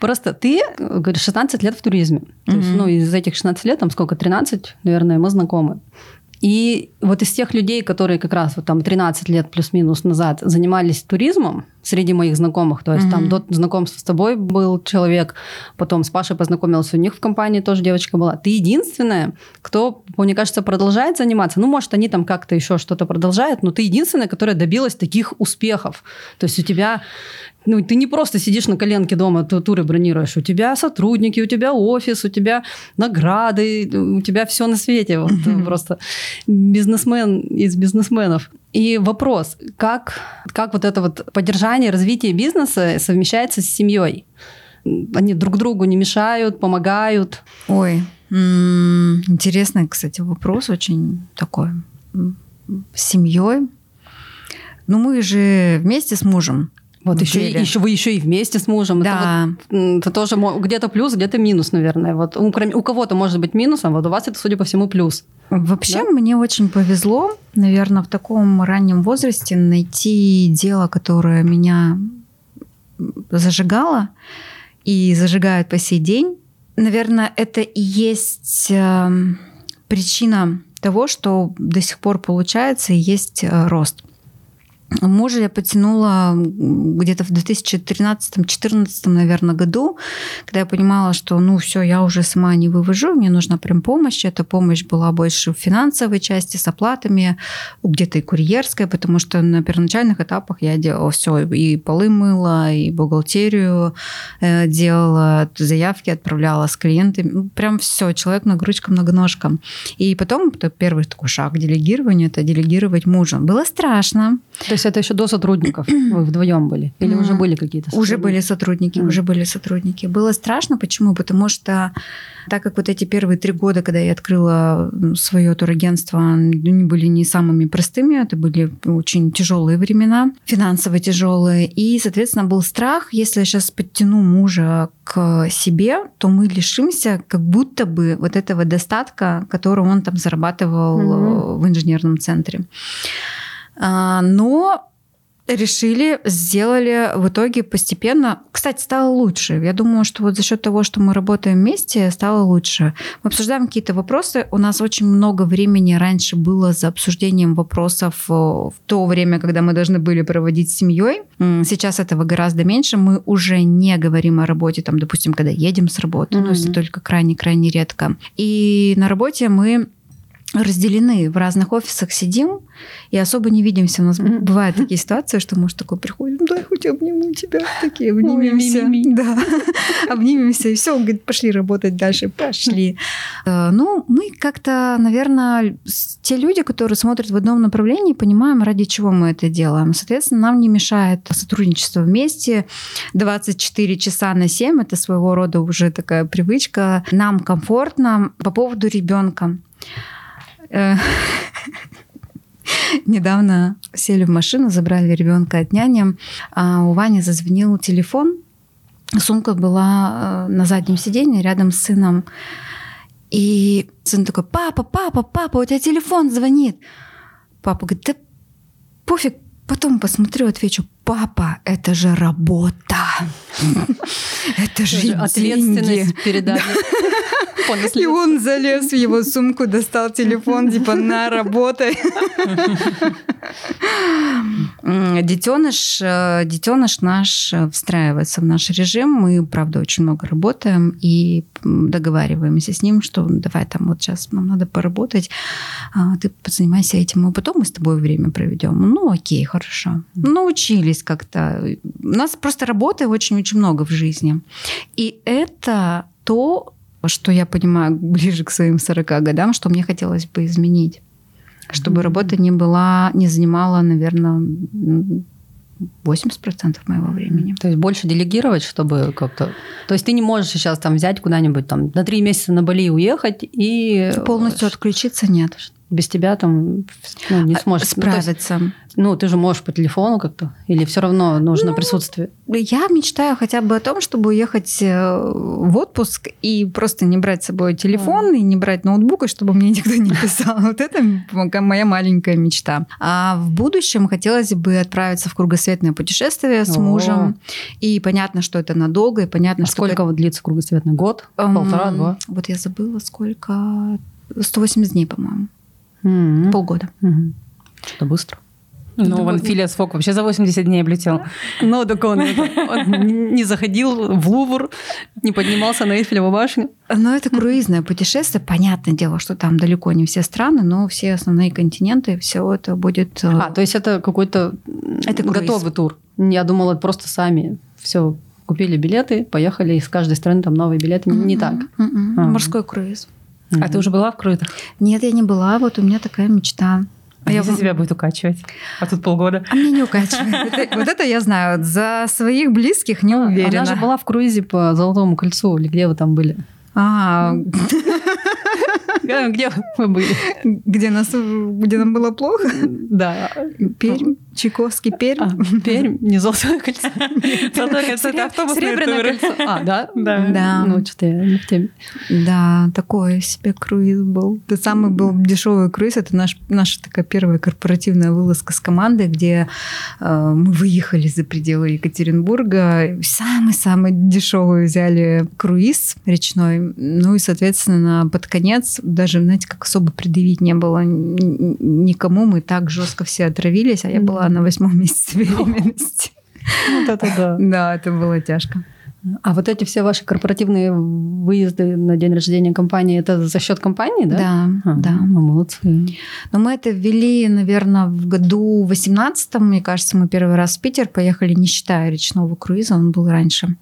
Просто ты, говоришь, 16 лет в туризме. То есть, ну, из этих 16 лет, там сколько, 13, наверное, мы знакомы. И вот из тех людей, которые как раз вот там 13 лет плюс-минус назад занимались туризмом среди моих знакомых, то есть там Мгм. до знакомства с тобой был человек, потом с Пашей познакомился, у них в компании тоже девочка была. Ты единственная, кто, мне кажется, продолжает заниматься. Ну, может, они там как-то еще что-то продолжают, но ты единственная, которая добилась таких успехов. То есть у тебя ну, ты не просто сидишь на коленке дома, ту- туры бронируешь. У тебя сотрудники, у тебя офис, у тебя награды, у тебя все на свете. Вот, просто бизнесмен из бизнесменов. И вопрос, как, как вот это вот поддержание, развитие бизнеса совмещается с семьей? Они друг другу не мешают, помогают. Ой, м, интересный, кстати, вопрос, очень такой. С семьей. Ну, мы же вместе с мужем. Вот в еще, деле. еще вы еще и вместе с мужем. Это Да. вот, м, это тоже где-то плюс, где-то минус, наверное. Вот у, кроме- у кого-то может быть минусом, вот у вас это, судя по всему, плюс. Вообще мне очень повезло, наверное, в таком раннем возрасте найти дело, которое меня зажигало и зажигает по сей день. Наверное, это и есть эм, причина того, что до сих пор получается и есть э, рост. Мужа я потянула где-то в 2013-2014, наверное, году, когда я понимала, что, ну, все, я уже сама не вывожу, мне нужна прям помощь. Эта помощь была больше в финансовой части, с оплатами, где-то и курьерская, потому что на первоначальных этапах я делала все, и полы мыла, и бухгалтерию э, делала, заявки отправляла с клиентами, Ну, прям все, человек нагрузка многоножка. И потом это первый такой шаг делегирования, это делегировать мужа. Было страшно, То есть это еще до сотрудников *clears throat* вы вдвоем были? Или уже были какие-то Уже сотрудники? были сотрудники, уже были сотрудники. Было страшно, почему? Потому что так как вот эти первые три года, когда я открыла свое турагентство, они были не самыми простыми, это были очень тяжелые времена, финансово тяжелые. И, соответственно, был страх, если я сейчас подтяну мужа к себе, то мы лишимся как будто бы вот этого достатка, который он там зарабатывал э, в инженерном центре. А, Но решили, сделали в итоге постепенно. Кстати, стало лучше. Я думаю, что вот за счет того, что мы работаем вместе, стало лучше. Мы обсуждаем какие-то вопросы. У нас очень много времени раньше было за обсуждением вопросов э, в то время, когда мы должны были проводить с семьей. Сейчас этого гораздо меньше. Мы уже не говорим о работе, там, допустим, когда едем с работы. Ну, если Мгм. только крайне-крайне редко. И на работе мы разделены в разных офисах сидим и особо не видимся. У нас Мгм. бывают такие ситуации, что муж такой приходит, «Ну, дай хоть обниму тебя, такие обнимемся. Да, *laughs* обнимемся, и все, он говорит, пошли работать дальше, пошли. Э, Ну, мы как-то, наверное, те люди, которые смотрят в одном направлении, понимаем, ради чего мы это делаем. Соответственно, нам не мешает сотрудничество вместе 24 часа на 7, это своего рода уже такая привычка. Нам комфортно по поводу ребенка. Э, *laughs* недавно сели в машину, забрали ребенка от няни, а у Вани зазвонил телефон, сумка была э, на заднем сиденье рядом с сыном. И сын такой, папа, папа, папа, у тебя телефон звонит. Папа говорит, да пофиг, потом посмотрю, отвечу, папа, это же работа. Это же ответственность передали. *laughs* И он залез в его сумку, достал телефон, типа, на, работай. Детеныш, э, детеныш наш встраивается в наш режим. Мы, правда, очень много работаем и договариваемся с ним, что давай там вот сейчас нам надо поработать, а, ты позанимайся этим, а потом мы с тобой время проведем. Ну, окей, хорошо. Научились как-то. У нас просто работы очень-очень много в жизни. И это то, что я понимаю ближе к своим 40 годам, что мне хотелось бы изменить. Чтобы mm-hmm. работа не была, не занимала, наверное, 80% моего времени. То есть больше делегировать, чтобы как-то... То есть ты не можешь сейчас там взять куда-нибудь там на три месяца на Бали уехать и... Полностью отключиться нет без тебя там ну, не а, сможешь справиться. Ну, есть, ну, ты же можешь по телефону как-то, или все равно нужно ну, присутствие? Я мечтаю хотя бы о том, чтобы уехать э, в отпуск и просто не брать с собой телефон mm. и не брать ноутбук, и чтобы мне *laughs* никто не писал. Вот это моя маленькая мечта. А в будущем хотелось бы отправиться в кругосветное путешествие с мужем. И понятно, что это надолго, и понятно, а что... сколько вот длится кругосветный год? Полтора, два? Вот я забыла, сколько... 180 дней, по-моему. Полгода. Что-то быстро. Ну, вон Филиас Фок вообще за 80 дней облетел. Ну, так он, он не заходил в Лувр, не поднимался на Эйфелеву башню. Но это круизное путешествие. Понятное дело, что там далеко не все страны, но все основные континенты, все это будет... Э, а, то есть это какой-то это готовый тур? Я думала, просто сами все купили билеты, поехали, и с каждой страны там новые билеты. Не так. Морской круиз. Mm-hmm. А ты уже была в круизах? Нет, я не была. Вот у меня такая мечта. А я за тебя будет укачивать. А тут полгода. А мне не укачивает. Вот это я знаю. За своих близких не уверена. Она же была в круизе по Золотому кольцу. Или где вы там были? А, где мы были? Где, нас, где нам было плохо? Да. Пермь, Чайковский, Пермь. А, Пермь, не Золотое кольцо. *laughs* Золотое кольцо – это автобусные туры. А, *laughs* да? Да. Ну, что-то я не в теме. Да, такой себе круиз был. Это самый был дешевый круиз. Это наш, наша такая первая корпоративная вылазка с командой, где э, мы выехали за пределы Екатеринбурга. Самый-самый дешевый взяли круиз речной ну и, соответственно, под конец даже, знаете, как особо предъявить не было никому. Мы так жестко все отравились, а я была на восьмом месяце беременности. Вот это да. *laughs* Да, это было тяжко. А вот эти все ваши корпоративные выезды на день рождения компании, это за счет компании, да? Да, а, да. Мы молодцы. Но мы это ввели, наверное, в году 18 мне кажется, мы первый раз в Питер поехали, не считая речного круиза, он был раньше.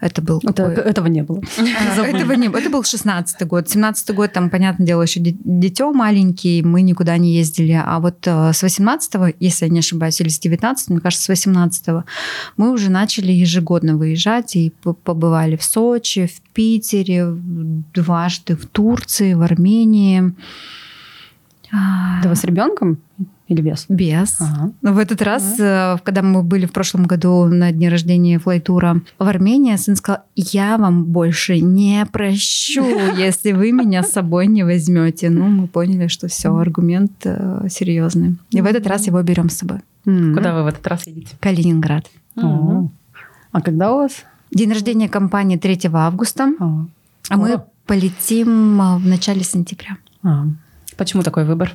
Это был это, какой... Этого не было. А, этого не было. Это был 16 год. 17 год, там, понятное дело, еще дитё маленький, мы никуда не ездили. А вот э, с 18 если я не ошибаюсь, или с 19 мне кажется, с 18 мы уже начали ежегодно выезжать и побывали в Сочи, в Питере, дважды в Турции, в Армении. Да вы с ребенком или без? Без. Ага. Но в этот раз, ага. когда мы были в прошлом году на дне рождения флайтура в Армении, сын сказал, я вам больше не прощу, *laughs* если вы меня с собой не возьмете. Ну, мы поняли, что все, аргумент э, серьезный. И в этот раз его берем с собой. Куда вы в этот раз едете? Калининград. А когда у вас? День рождения компании 3 августа. А, мы полетим а, в начале сентября. А. Почему такой выбор?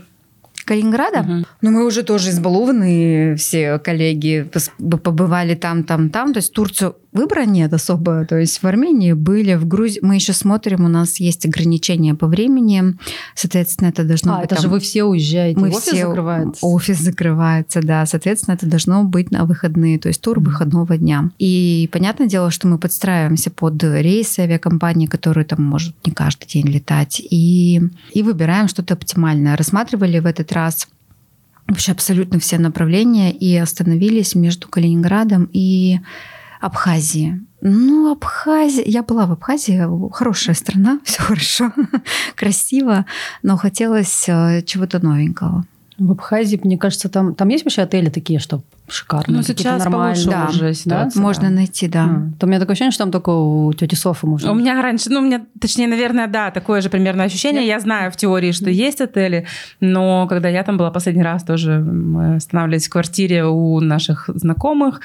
Калининграда. Угу. Ну, мы уже тоже избалованы, все коллеги побывали там, там, там. То есть Турцию выбора нет особо. То есть в Армении были, в Грузии. Мы еще смотрим, у нас есть ограничения по времени. Соответственно, это должно а, быть... это там... же вы все уезжаете, мы офис все... закрывается. Офис закрывается, да. Соответственно, это должно быть на выходные, то есть тур выходного дня. И понятное дело, что мы подстраиваемся под рейсы авиакомпании, которые там может не каждый день летать. И, и выбираем что-то оптимальное. Рассматривали в этот раз вообще абсолютно все направления и остановились между Калининградом и Абхазии. Ну, Абхазия... Я была в Абхазии, хорошая страна, *laughs* все хорошо, *laughs* красиво, но хотелось э, чего-то новенького. В Абхазии, мне кажется, там, там есть вообще отели такие, что шикарные, Ну, сейчас нормальные. Да, уже да? ситуация. Можно найти, да. А, То у меня такое ощущение, что там только у тети Софы можно. У меня раньше, ну, у меня, точнее, наверное, да, такое же примерно ощущение. Я знаю в теории, что есть отели, но когда я там была последний раз, тоже мы останавливались в квартире у наших знакомых.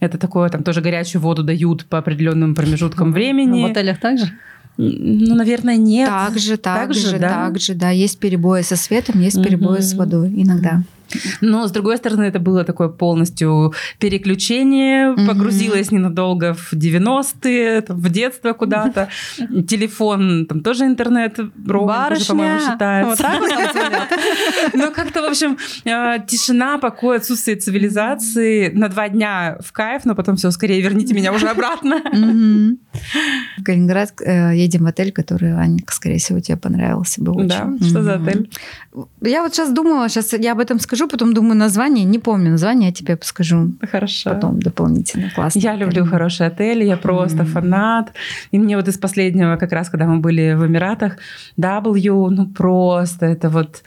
Это такое, там тоже горячую воду дают по определенным промежуткам времени. В отелях также? Ну, наверное, нет. Так же, так, Так же, же, да? так же, да. Есть перебои со светом, есть перебои с водой иногда. Но, с другой стороны, это было такое полностью переключение. Мгм. Погрузилась ненадолго в 90-е, там, в детство куда-то. *laughs* Телефон, там тоже интернет, уже, по-моему, считается. Вот так вот? *laughs* Ну, *laughs* как-то, в общем, э, тишина, покой, отсутствие цивилизации. На два дня в кайф, но потом все, скорее верните меня уже обратно. В Калининград э, едем в отель, который, Анька, скорее всего, тебе понравился бы очень. Да, что за отель? Я вот сейчас думала, сейчас я об этом скажу, потом думаю название, не помню название, я тебе скажу Хорошо. потом дополнительно. Классно. Я люблю хорошие отели, я просто Мгм. фанат. И мне вот из последнего, как раз когда мы были в Эмиратах, W, ну просто это вот...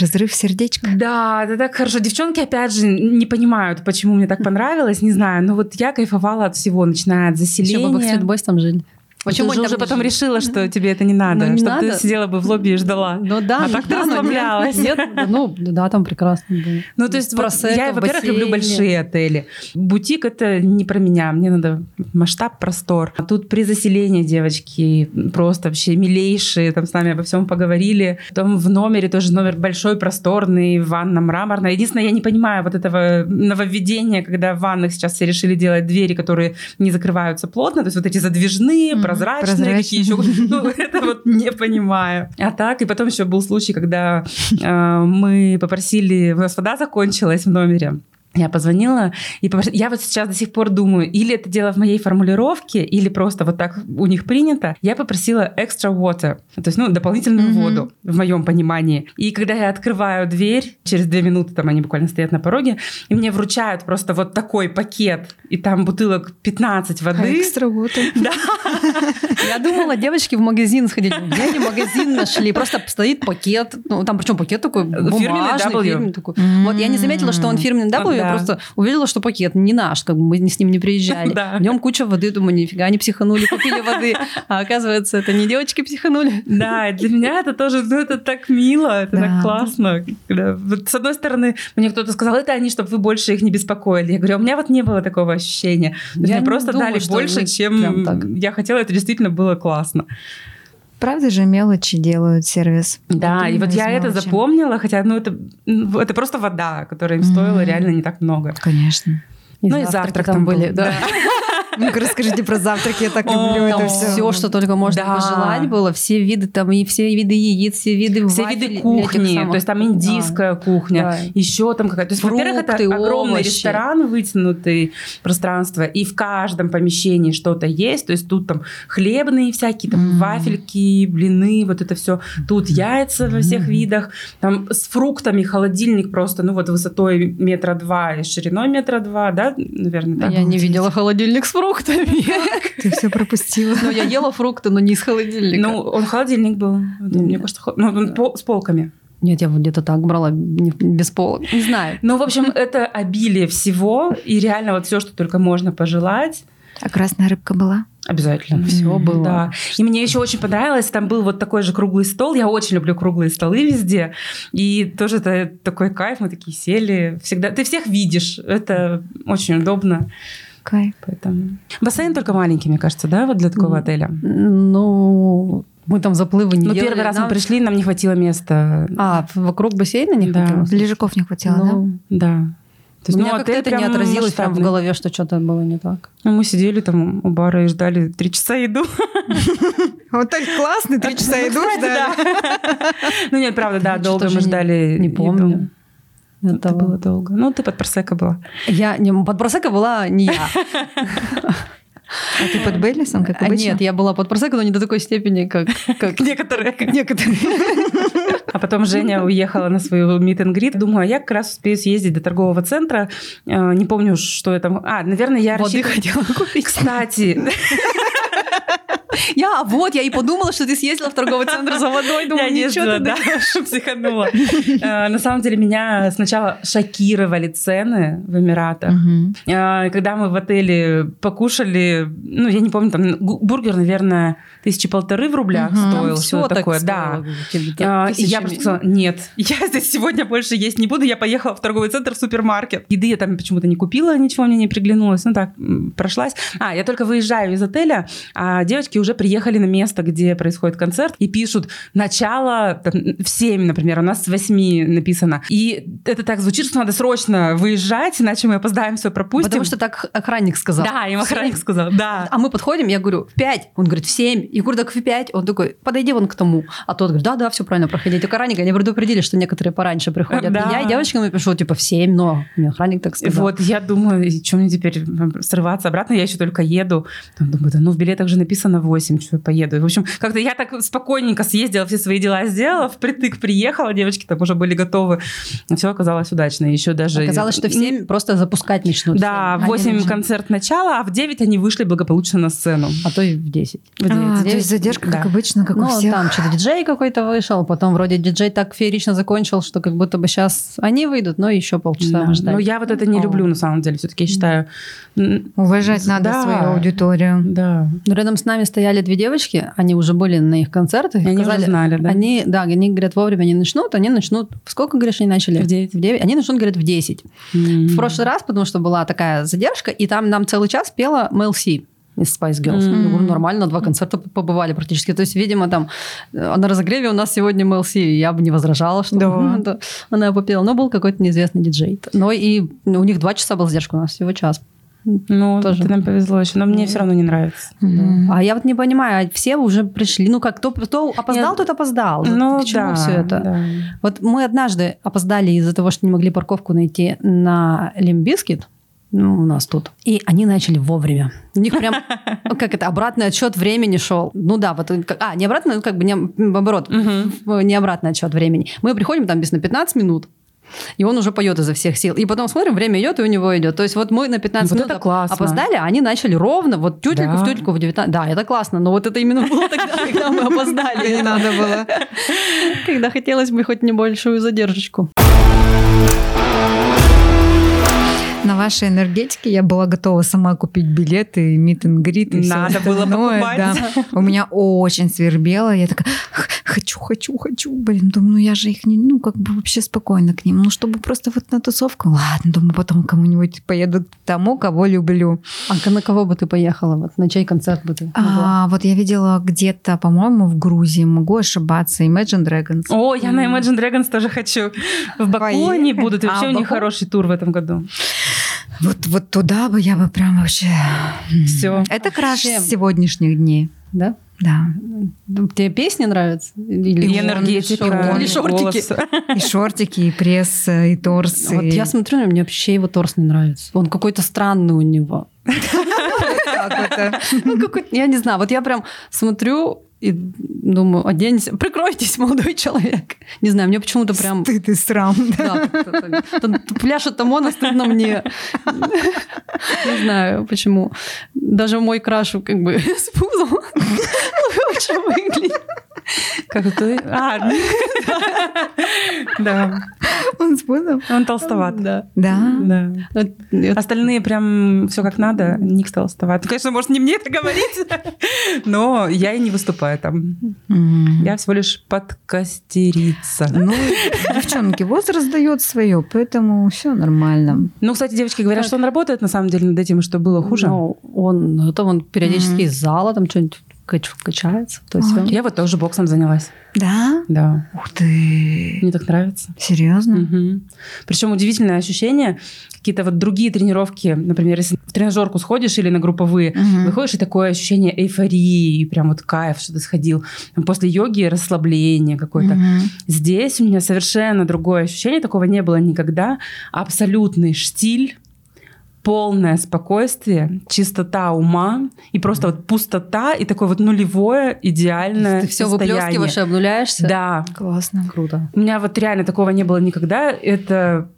Разрыв сердечка. Да, это так хорошо. Девчонки, опять же, не понимают, почему мне так понравилось, не знаю. Но вот я кайфовала от всего, начиная от Еще бы заселения. Backstreet Boys там жили. Почему ты уже потом решила, что тебе это не надо, Ну, не чтобы ты сидела бы в лобби и ждала. Ну да, А ну так ты да, нет, расслаблялась. Нет, ну да, там прекрасно было. Ну, то есть, вот Просекко, я, во-первых, люблю большие отели. Бутик это не про меня. Мне надо масштаб, простор. А тут при заселении девочки просто вообще милейшие, там с нами обо всем поговорили. Потом в номере тоже номер большой, просторный, ванна мраморная. Единственное, я не понимаю вот этого нововведения, когда в ваннах сейчас все решили делать двери, которые не закрываются плотно, то есть вот эти задвижные, Мгм, прозрачные, прозрачные. какие еще. Ну, это вот *laughs* не понимаю. А так, и потом еще был случай, когда э, мы попросили, у нас вода закончилась в номере. Я позвонила и попросила. Я вот сейчас до сих пор думаю, или это дело в моей формулировке, или просто вот так у них принято. Я попросила extra water, то есть, ну, дополнительную Мгм. воду, в моем понимании. И когда я открываю дверь, через две минуты там они буквально стоят на пороге, и мне вручают просто вот такой пакет, и там бутылок 15 воды. Экстра вот. *laughs* Да. Я думала, девочки в магазин сходили. Где они магазин нашли? Просто стоит пакет. Ну, там причем пакет такой бумажный, фирменный такой. Вот я не заметила, что он фирменный W, я просто увидела, что пакет не наш, как бы мы с ним не приезжали. *laughs* Да. В нем куча воды, думаю, нифига не психанули, купили воды. А оказывается, это не девочки психанули. Да, для меня это тоже, ну, это так мило, это так классно. С одной стороны, мне кто-то сказал, это они, чтобы вы больше их не беспокоили. Я говорю, «А у меня вот не было такого ощущения. Мне не просто дали больше, они чем я хотела. Это действительно было классно. Правда же мелочи делают сервис. Да, и вот я из это мелочи. запомнила, хотя, ну, это, ну, это просто вода, которая им стоила Мгм. реально не так много. Конечно. Ну, и завтрак там были. был, Да. Ну-ка расскажите про завтраки, я так люблю это все. все, что только можно пожелать было, все виды там, и все виды яиц, все виды Все виды кухни, то есть там индийская кухня, еще там какая-то... То есть, во-первых, это огромный ресторан, вытянутый пространство, и в каждом помещении что-то есть, то есть тут там хлебные всякие, там вафельки, блины, вот это все. Тут яйца во всех видах, там с фруктами холодильник просто, ну вот высотой метра два и шириной метра два, да, наверное, так? Я не видела холодильник с фруктами. Ты все пропустила. Но я ела фрукты, но не из холодильника. Ну, он холодильник был. Мне кажется, ну, с полками. Нет, я вот где-то так брала без полок. Не знаю. Ну, в общем, это обилие всего, и реально вот все, что только можно пожелать, А красная рыбка была? обязательно. Все было. Да. И мне еще очень понравилось, там был вот такой же круглый стол. Я очень люблю круглые столы везде. И тоже это такой кайф, мы такие сели. Всегда. Ты всех видишь. Это очень удобно. Кайф. Поэтому... Бассейн только маленький, мне кажется, да, вот для такого отеля. Ну, мы там заплывы не Ну, первый раз мы Нам- пришли, нам не хватило места. А, вокруг бассейна не Да. хватило? Лежаков не хватило, да? Ну, Да. То у меня ну, как-то это не отразилось прям в голове, что что-то было не так. Ну, мы сидели там у бара и ждали три часа еду. *laughs* Вот так классно, три часа иду Кстати, да. *laughs* Ну нет, правда, да, долго мы ждали. Не еду. Помню. Это этого. было долго. Ну, ты под просека была. Я не, под просека была не я. А ты под Бейлисом, как А, обычно? Нет, я была под просекко, но не до такой степени, как, как Некоторые. некоторые. А потом Женя уехала на свою meet and greet. Думаю, а я как раз успею съездить до торгового центра. Э, Не помню, что я там... А, наверное, я Воды хотела купить. Кстати, Я, вот, я и подумала, что ты съездила в торговый центр за водой. Думаю, я ничего ездила, ты да, психанула. Э, На самом деле меня сначала шокировали цены в Эмиратах. А, Когда мы в отеле покушали, ну, я не помню, там бургер, наверное, тысячи полторы в рублях стоил. Все такое, да. А, И я просто сказала, нет, я здесь сегодня больше есть не буду. Я поехала в торговый центр, в супермаркет. Еды я там почему-то не купила, ничего мне не приглянулось. Ну так, прошлась. А, я только выезжаю из отеля, а девочки уже приехали на место, где происходит концерт, и пишут начало там, в 7, например, у нас с 8 написано. И это так звучит, что надо срочно выезжать, иначе мы опоздаем, все пропустим. Потому что так охранник сказал. Да, им охранник сказал, да. А мы подходим, я говорю, в 5. Он говорит, в 7. Я говорю, так в 5. Он такой, подойди вон к тому. А тот говорит, да-да, все правильно, проходи. Только охранник, они предупредили, что некоторые пораньше приходят. Да. Я девочкам пишу, типа, в 7, но мне охранник так сказал. Вот, я думаю, что мне теперь срываться обратно? Я еще только еду. Там думаю, да ну в билетах же написано 8, что я поеду. В общем, как-то я так спокойненько съездила, все свои дела сделала, впритык приехала, девочки там уже были готовы. Все оказалось удачно. Еще даже... Оказалось, что в 7 просто запускать начнут. Да, в в 7. 8 Они начнут. концерт начала, а в 9 они вышли благополучно на сцену. А то и в 10. В А, 9. то есть задержка, как Да. обычно, как у ну, всех. там что-то диджей какой-то вышел, потом вроде диджей так феерично закончил, что как будто бы сейчас они выйдут, но еще полчаса Да. ждать. Но я вот это не О. люблю, на самом деле. Все-таки я считаю... Уважать надо Да. свою аудиторию. Да. Но рядом с нами стояли две девочки, они уже были на их концертах. И они уже сказали, знали, да? Они, да, они говорят, вовремя не начнут, они начнут... Сколько, говоришь, они начали? В девять. В 9. Они начнут, говорят, в 10. М. В прошлый раз, потому что была такая задержка, и там нам целый час пела Мэл Си из Spice Girls. Мгм. Я говорю, нормально, два концерта побывали практически. То есть, видимо, там э, на разогреве у нас сегодня Мэл Си, я бы не возражала, что Да. *laughs* она попела. Но был какой-то неизвестный диджей. Но и ну, у них два часа была задержка, у нас всего час. Ну, Тоже. это нам повезло еще, но мне все равно не нравится. Мгм. А я вот не понимаю, а все уже пришли. Ну как, кто, кто опоздал, Нет. тот опоздал. Ну, К чему да, все это? да. Вот мы однажды опоздали из-за того, что не могли парковку найти на Limp Bizkit. Ну, у нас тут. И они начали вовремя. У них прям, *laughs* как это, обратный отсчет времени шел. Ну да, вот, как- а, не обратный, ну, как бы не, наоборот, Мгм. не обратный отсчет времени. Мы приходим там без на 15 минут, и он уже поет изо всех сил. И потом смотрим, время идет, и у него идет. То есть вот мы на 15 Вот минут это классно. опоздали, а они начали ровно, вот тютельку Да. в тютельку в 19. Да, это классно, но вот это именно было тогда, *laughs* когда мы опоздали. Не надо было. Когда хотелось бы хоть небольшую задержечку. На вашей энергетике я была готова сама купить билеты, мит and greet и Надо было остальное, покупать. да. У меня очень свербело. Я такая, «Х- хочу, хочу, хочу. Блин, думаю, ну я же их не, ну как бы вообще спокойно к ним. Ну чтобы просто вот на тусовку. Ладно, думаю, потом кому-нибудь поеду к тому, кого люблю. А на кого бы ты поехала? Вот на чей концерт бы ты могла? А, вот я видела где-то, по-моему, в Грузии, могу ошибаться, Imagine Dragons. О, я на Imagine Dragons тоже хочу. В Баку Поехали. они будут. И вообще А, у них Баку? хороший тур в этом году. Вот, вот туда бы я бы прям вообще... Всё. Это краш Всем. сегодняшних дней. Да? Да. Тебе песни нравятся? Или И энергетика, шор- Или и шортики? И шортики, и пресс, и торс. Вот и- я смотрю, мне вообще его торс не нравится. Он какой-то странный у него. *laughs* Это? Ну, какой-то, я не знаю, вот я прям смотрю и думаю, оденься, прикройтесь, *laughs* молодой человек. Не знаю, мне почему-то прям... Стыд и срам. да. Пляшет Тамон, а стыдно мне. Не знаю, почему. Даже мой краш как бы *laughs* с пузом *laughs* лучше выглядит. Как это? А, *laughs* да. Он с пузом? Он толстоват. Да. Да. Да. Остальные прям все как надо. Ник толстоват. Конечно, может, не мне это говорить, *laughs* но я и не выступаю там. Я всего лишь подкастерица. Ну, девчонки, возраст дает свое, поэтому все нормально. Ну, кстати, девочки говорят, что он работает на самом деле над этим, что было хуже. Ну, он, это он периодически из зала там что-нибудь качается. То есть А. Я вот тоже боксом занялась. Да? Да. Ух ты. Мне так нравится. Серьезно? Причем удивительное ощущение. Какие-то вот другие тренировки, например, если в тренажерку сходишь или на групповые, Мгм. выходишь и такое ощущение эйфории, прям вот кайф, что ты сходил. После йоги расслабление какое-то. Мгм. Здесь у меня совершенно другое ощущение, такого не было никогда. Абсолютный штиль, полное спокойствие, чистота ума и просто вот пустота и такое вот нулевое идеальное Ты все состояние. выплескиваешь и обнуляешься? Да. Классно. Круто. У меня вот реально такого не было никогда. Это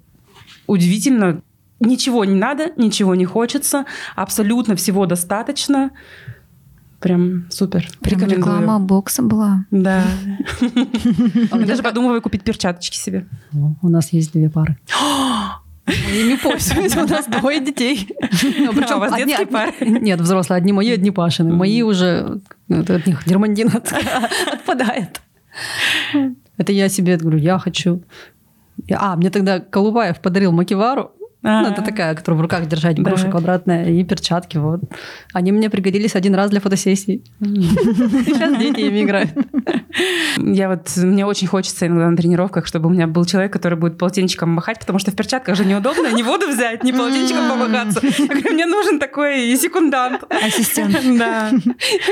удивительно. Ничего не надо, ничего не хочется, абсолютно всего достаточно. Прям супер. Прям Рекомендую. реклама бокса была. Да. *laughs* Я даже подумываю купить перчаточки себе. У нас есть две пары. *gasps* *gasps* Ими пользуемся, у нас двое детей. Ну, причем А, у вас детские пары? Нет, взрослые, одни мои, одни Пашины. Мои уже, от них дермандин от- *laughs* отпадает. Это я себе говорю, я хочу. А, мне тогда Колубаев подарил макивару. Ну, это такая, которую в руках держать, Да. груша квадратная, и перчатки, вот. Они мне пригодились один раз для фотосессии. *laughs* Сейчас дети ими играют. Я вот, мне очень хочется иногда на тренировках, чтобы у меня был человек, который будет полотенчиком махать, потому что в перчатках же неудобно ни воду взять, ни полотенчиком помахаться. Я говорю, Мне нужен такой секундант. Ассистент. *laughs* Да.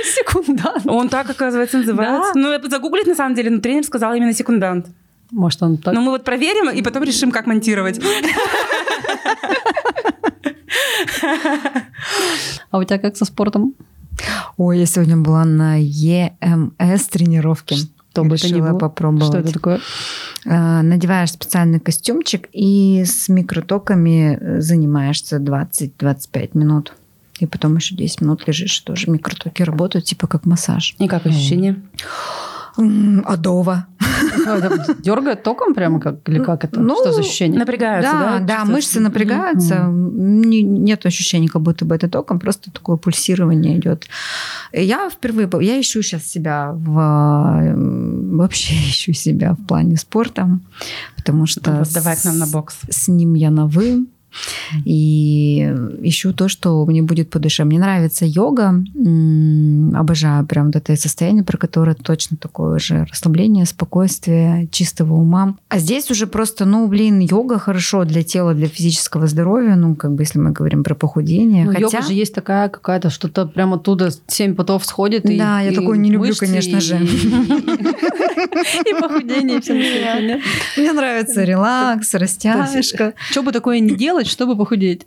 Секундант. Он так, оказывается, называется. Ну, это загуглить, на самом деле, но тренер сказал именно секундант. Может, он так... Но мы вот проверим и потом решим, как монтировать. *laughs* А у тебя как со спортом? Ой, я сегодня была на ЕМС тренировке. Что бы это ни было. попробовать. Что это такое? А, Надеваешь специальный костюмчик и с микротоками э, занимаешься 20-25 минут. И потом еще 10 минут лежишь, тоже микротоки работают, типа как массаж. И как ощущение? М, Адово. *laughs* Дергает током прямо как? Или как это? Ну, Что за ощущение? Напрягаются, да? Да, да, мышцы напрягаются, не- нет ощущения, как будто бы это током, просто такое пульсирование идет. Я впервые, я ищу сейчас себя в вообще *laughs* ищу себя в плане спорта, потому что давай к нам на бокс. с ним я на вы. И ищу то, что мне будет по душе. Мне нравится йога. Обожаю прям вот это состояние, про которое точно такое же расслабление, спокойствие, чистого ума. А здесь уже просто, ну, блин, йога хорошо для тела, для физического здоровья. Ну, как бы, если мы говорим про похудение. Ну, Хотя... йога же есть такая какая-то, что-то прямо оттуда семь потов сходит. и- Да, я и такое не люблю, мышцы, конечно же. И, *laughs* и похудение, и все? Мне нравится релакс, растяжка. Что бы такое не делать, чтобы похудеть?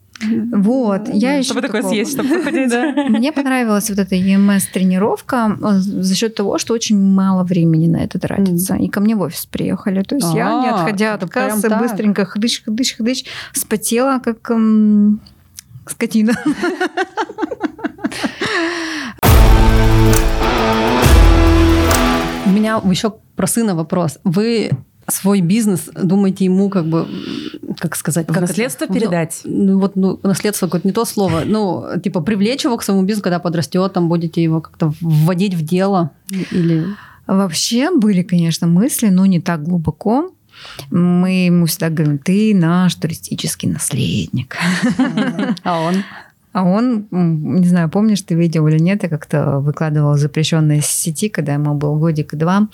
Вот, я ищу Чтобы такое съесть, чтобы похудеть. *laughs* Мне понравилась вот эта EMS-тренировка э, за счет того, что очень мало времени на это тратится. И ко мне в офис приехали. То есть я, не А, отходя от кассы, быстренько хдыч, хдыч, хдыч, спотела, как м, скотина. У меня еще про сына вопрос. Вы свой бизнес, думаете, ему как бы, как сказать? В как наследство это? передать. Ну, вот, ну, наследство какое-то не то слово. Ну, типа, привлечь его к своему бизнесу, когда подрастет, там будете его как-то вводить в дело или... Вообще были, конечно, мысли, но не так глубоко. Мы ему всегда говорим, ты наш туристический наследник. А он? А он, не знаю, помнишь ты видео или нет, я как-то выкладывала запрещенные сети, когда ему был годик и два.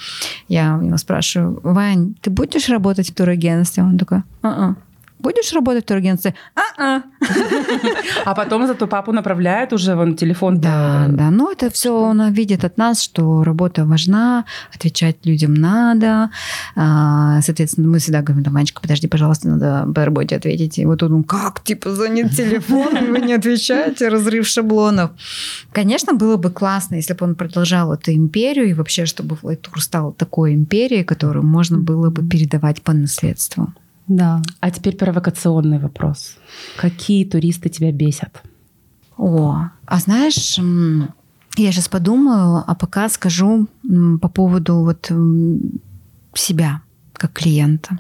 Я у него спрашиваю, Вань, ты будешь работать в турагентстве? Он такой, «А-а». Будешь работать в турагентстве? А-а. *laughs* А потом зато папу направляет уже вон телефон. Да, да, но это все он видит от нас, что работа важна, отвечать людям надо. А, Соответственно, мы всегда говорим, Ванечка, подожди, пожалуйста, надо по работе ответить. И вот он, как, типа, занят телефон, *laughs* вы не отвечаете, разрыв шаблонов. Конечно, было бы классно, если бы он продолжал эту империю, и вообще, чтобы Флайтур стал такой империей, которую можно было бы передавать по наследству. Да. А теперь провокационный вопрос. Какие туристы тебя бесят? О, а знаешь, я сейчас подумаю, а пока скажу по поводу вот себя как клиента.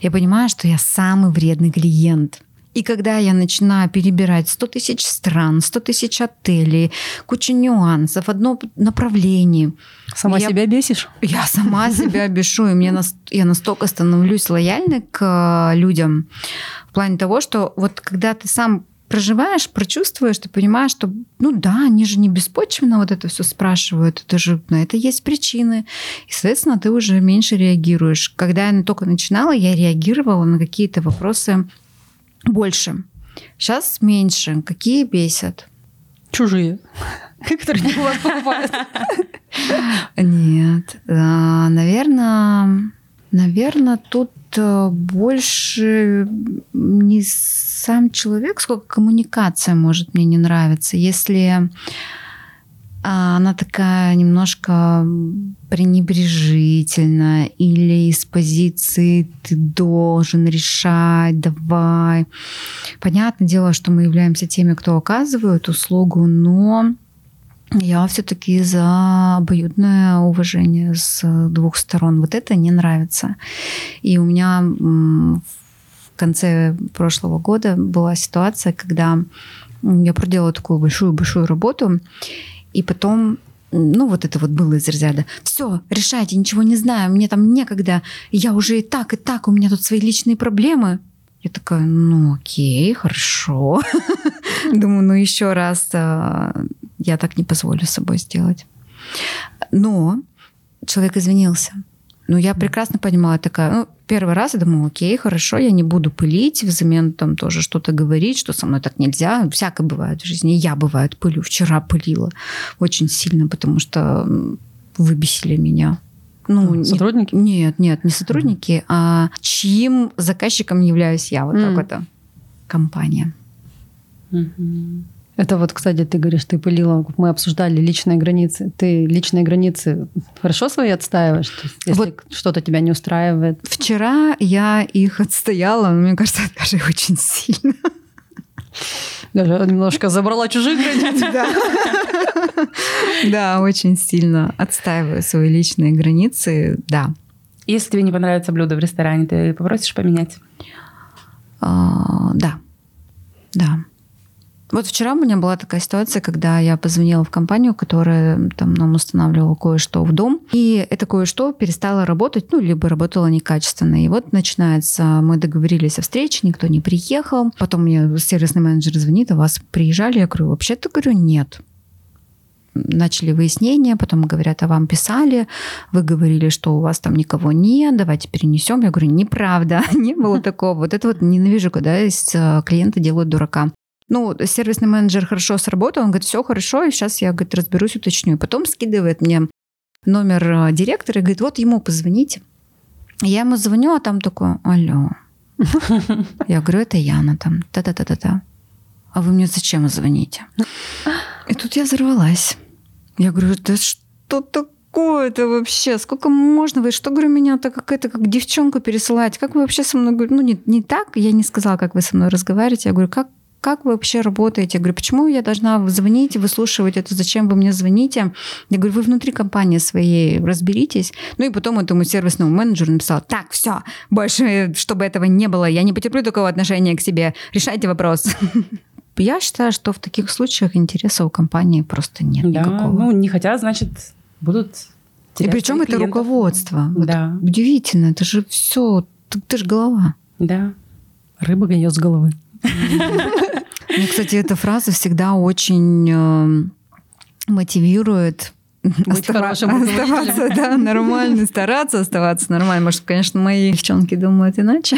Я понимаю, что я самый вредный клиент. И когда я начинаю перебирать 100 тысяч стран, 100 тысяч отелей, кучу нюансов, одно направление, Сама Я- себя бесишь? я сама себя бешу, и мне я настолько становлюсь лояльной к э, людям в плане того, что вот когда ты сам проживаешь, прочувствуешь, ты понимаешь, что, ну да, они же не беспочвенно вот это все спрашивают, это же, на это есть причины, и, соответственно, ты уже меньше реагируешь. Когда я только начинала, я реагировала на какие-то вопросы больше. Сейчас меньше. Какие бесят? Чужие. *laughs* Которые не у вас покупают. Нет, наверное, Наверное, тут э, больше не сам человек, сколько коммуникация может мне не нравиться. Если а, она такая немножко пренебрежительная или из позиции ты должен решать, давай. Понятное дело, что мы являемся теми, кто оказывает услугу, но я все-таки за обоюдное уважение с двух сторон. Вот это не нравится. И у меня в конце прошлого года была ситуация, когда я проделала такую большую-большую работу, и потом ну, вот это вот было из разряда. Все, решайте, ничего не знаю, мне там некогда, я уже и так, и так, у меня тут свои личные проблемы. Я такая, ну окей, хорошо. Думаю, ну еще раз а, я так не позволю с собой сделать. Но человек извинился. Ну, я прекрасно понимала, такая, ну, первый раз я думаю, окей, хорошо, я не буду пылить, взамен там тоже что-то говорить, что со мной так нельзя. Всякое бывает в жизни. Я, бывает, пылю. Вчера пылила очень сильно, потому что выбесили меня. Ну, сотрудники? Не, нет, нет, не сотрудники, а чьим заказчиком являюсь я. Вот mm-hmm. так это компания. Mm-hmm. Это вот, кстати, ты говоришь, ты пылила, мы обсуждали личные границы. Ты личные границы хорошо свои отстаиваешь? Если вот что-то тебя не устраивает? Вчера я их отстояла, но мне кажется, даже очень сильно. Даже немножко забрала чужие границы. *laughs* Да. да, очень сильно отстаиваю свои личные границы, да. Если тебе не понравится блюдо в ресторане, ты попросишь поменять? А, да, да. Вот вчера у меня была такая ситуация, когда я позвонила в компанию, которая там нам устанавливала кое-что в дом, и это кое-что перестало работать, ну, либо работало некачественно. И вот начинается, мы договорились о встрече, никто не приехал. Потом мне сервисный менеджер звонит, а вас приезжали? Я говорю, вообще-то, говорю, нет начали выяснения, потом говорят, а вам писали, вы говорили, что у вас там никого нет, давайте перенесем. Я говорю, неправда, *laughs* не было такого. Вот это вот ненавижу, когда из э, клиента делают дурака. Ну, сервисный менеджер хорошо сработал, он говорит, все хорошо, и сейчас я, говорит, разберусь, уточню. И потом скидывает мне номер э, директора и говорит, вот ему позвоните. Я ему звоню, а там такой, алло. Я говорю, это Яна там, та-та-та-та-та. А вы мне зачем звоните? И тут я взорвалась. Я говорю, да что такое-то вообще? Сколько можно? Вы что, говорю, меня так как это, как девчонку пересылать? Как вы вообще со мной говорите? Ну, не, не так, я не сказала, как вы со мной разговариваете. Я говорю, как, как вы вообще работаете? Я говорю, почему я должна звонить, выслушивать это, зачем вы мне звоните? Я говорю, вы внутри компании своей разберитесь. Ну и потом этому сервисному менеджеру написала, так, все, больше, чтобы этого не было, я не потерплю такого отношения к себе, решайте вопрос. *laughs* Я считаю, что в таких случаях интереса у компании просто нет да, никакого. Ну, не хотят, значит, будут И причем это руководство. Да. Вот удивительно, это же все, ты, ты же голова. Да. Рыба гниет с головы. Мне, *laughs* кстати, эта фраза всегда очень э, мотивирует быть хорошим оставаться, да, нормально, стараться оставаться нормально. Может, конечно, мои девчонки думают иначе.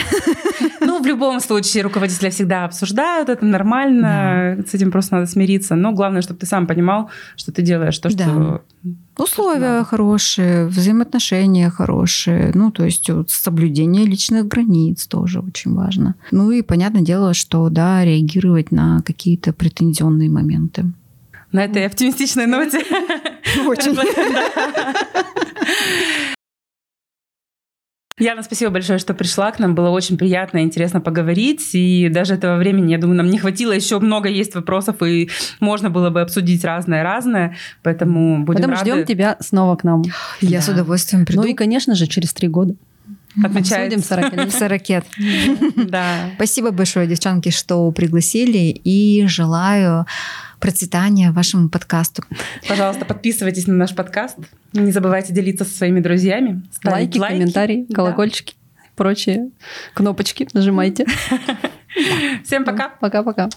Ну, в любом случае, руководители всегда обсуждают, это нормально, да. с этим просто надо смириться. Но главное, чтобы ты сам понимал, что ты делаешь то, да. что... Условия что хорошие, взаимоотношения хорошие, ну, то есть вот, соблюдение личных границ тоже очень важно. Ну и понятное дело, что, да, реагировать на какие-то претензионные моменты. На этой оптимистичной ноте. Очень. Яна, спасибо большое, что пришла к нам. Было очень приятно и интересно поговорить. И даже этого времени, я думаю, нам не хватило. Еще много есть вопросов, и можно было бы обсудить разное-разное. Поэтому будем Потом рады. ждем тебя снова к нам. Я да. с удовольствием приду. Ну и, конечно же, через три года. Отмечаем *laughs* Сорокет. Да. Спасибо большое, девчонки, что пригласили. И желаю процветания вашему подкасту. Пожалуйста, подписывайтесь на наш подкаст. Не забывайте делиться со своими друзьями. Лайки, лайки, комментарии, колокольчики, да. прочие кнопочки нажимайте. *laughs* Всем пока. Пока-пока.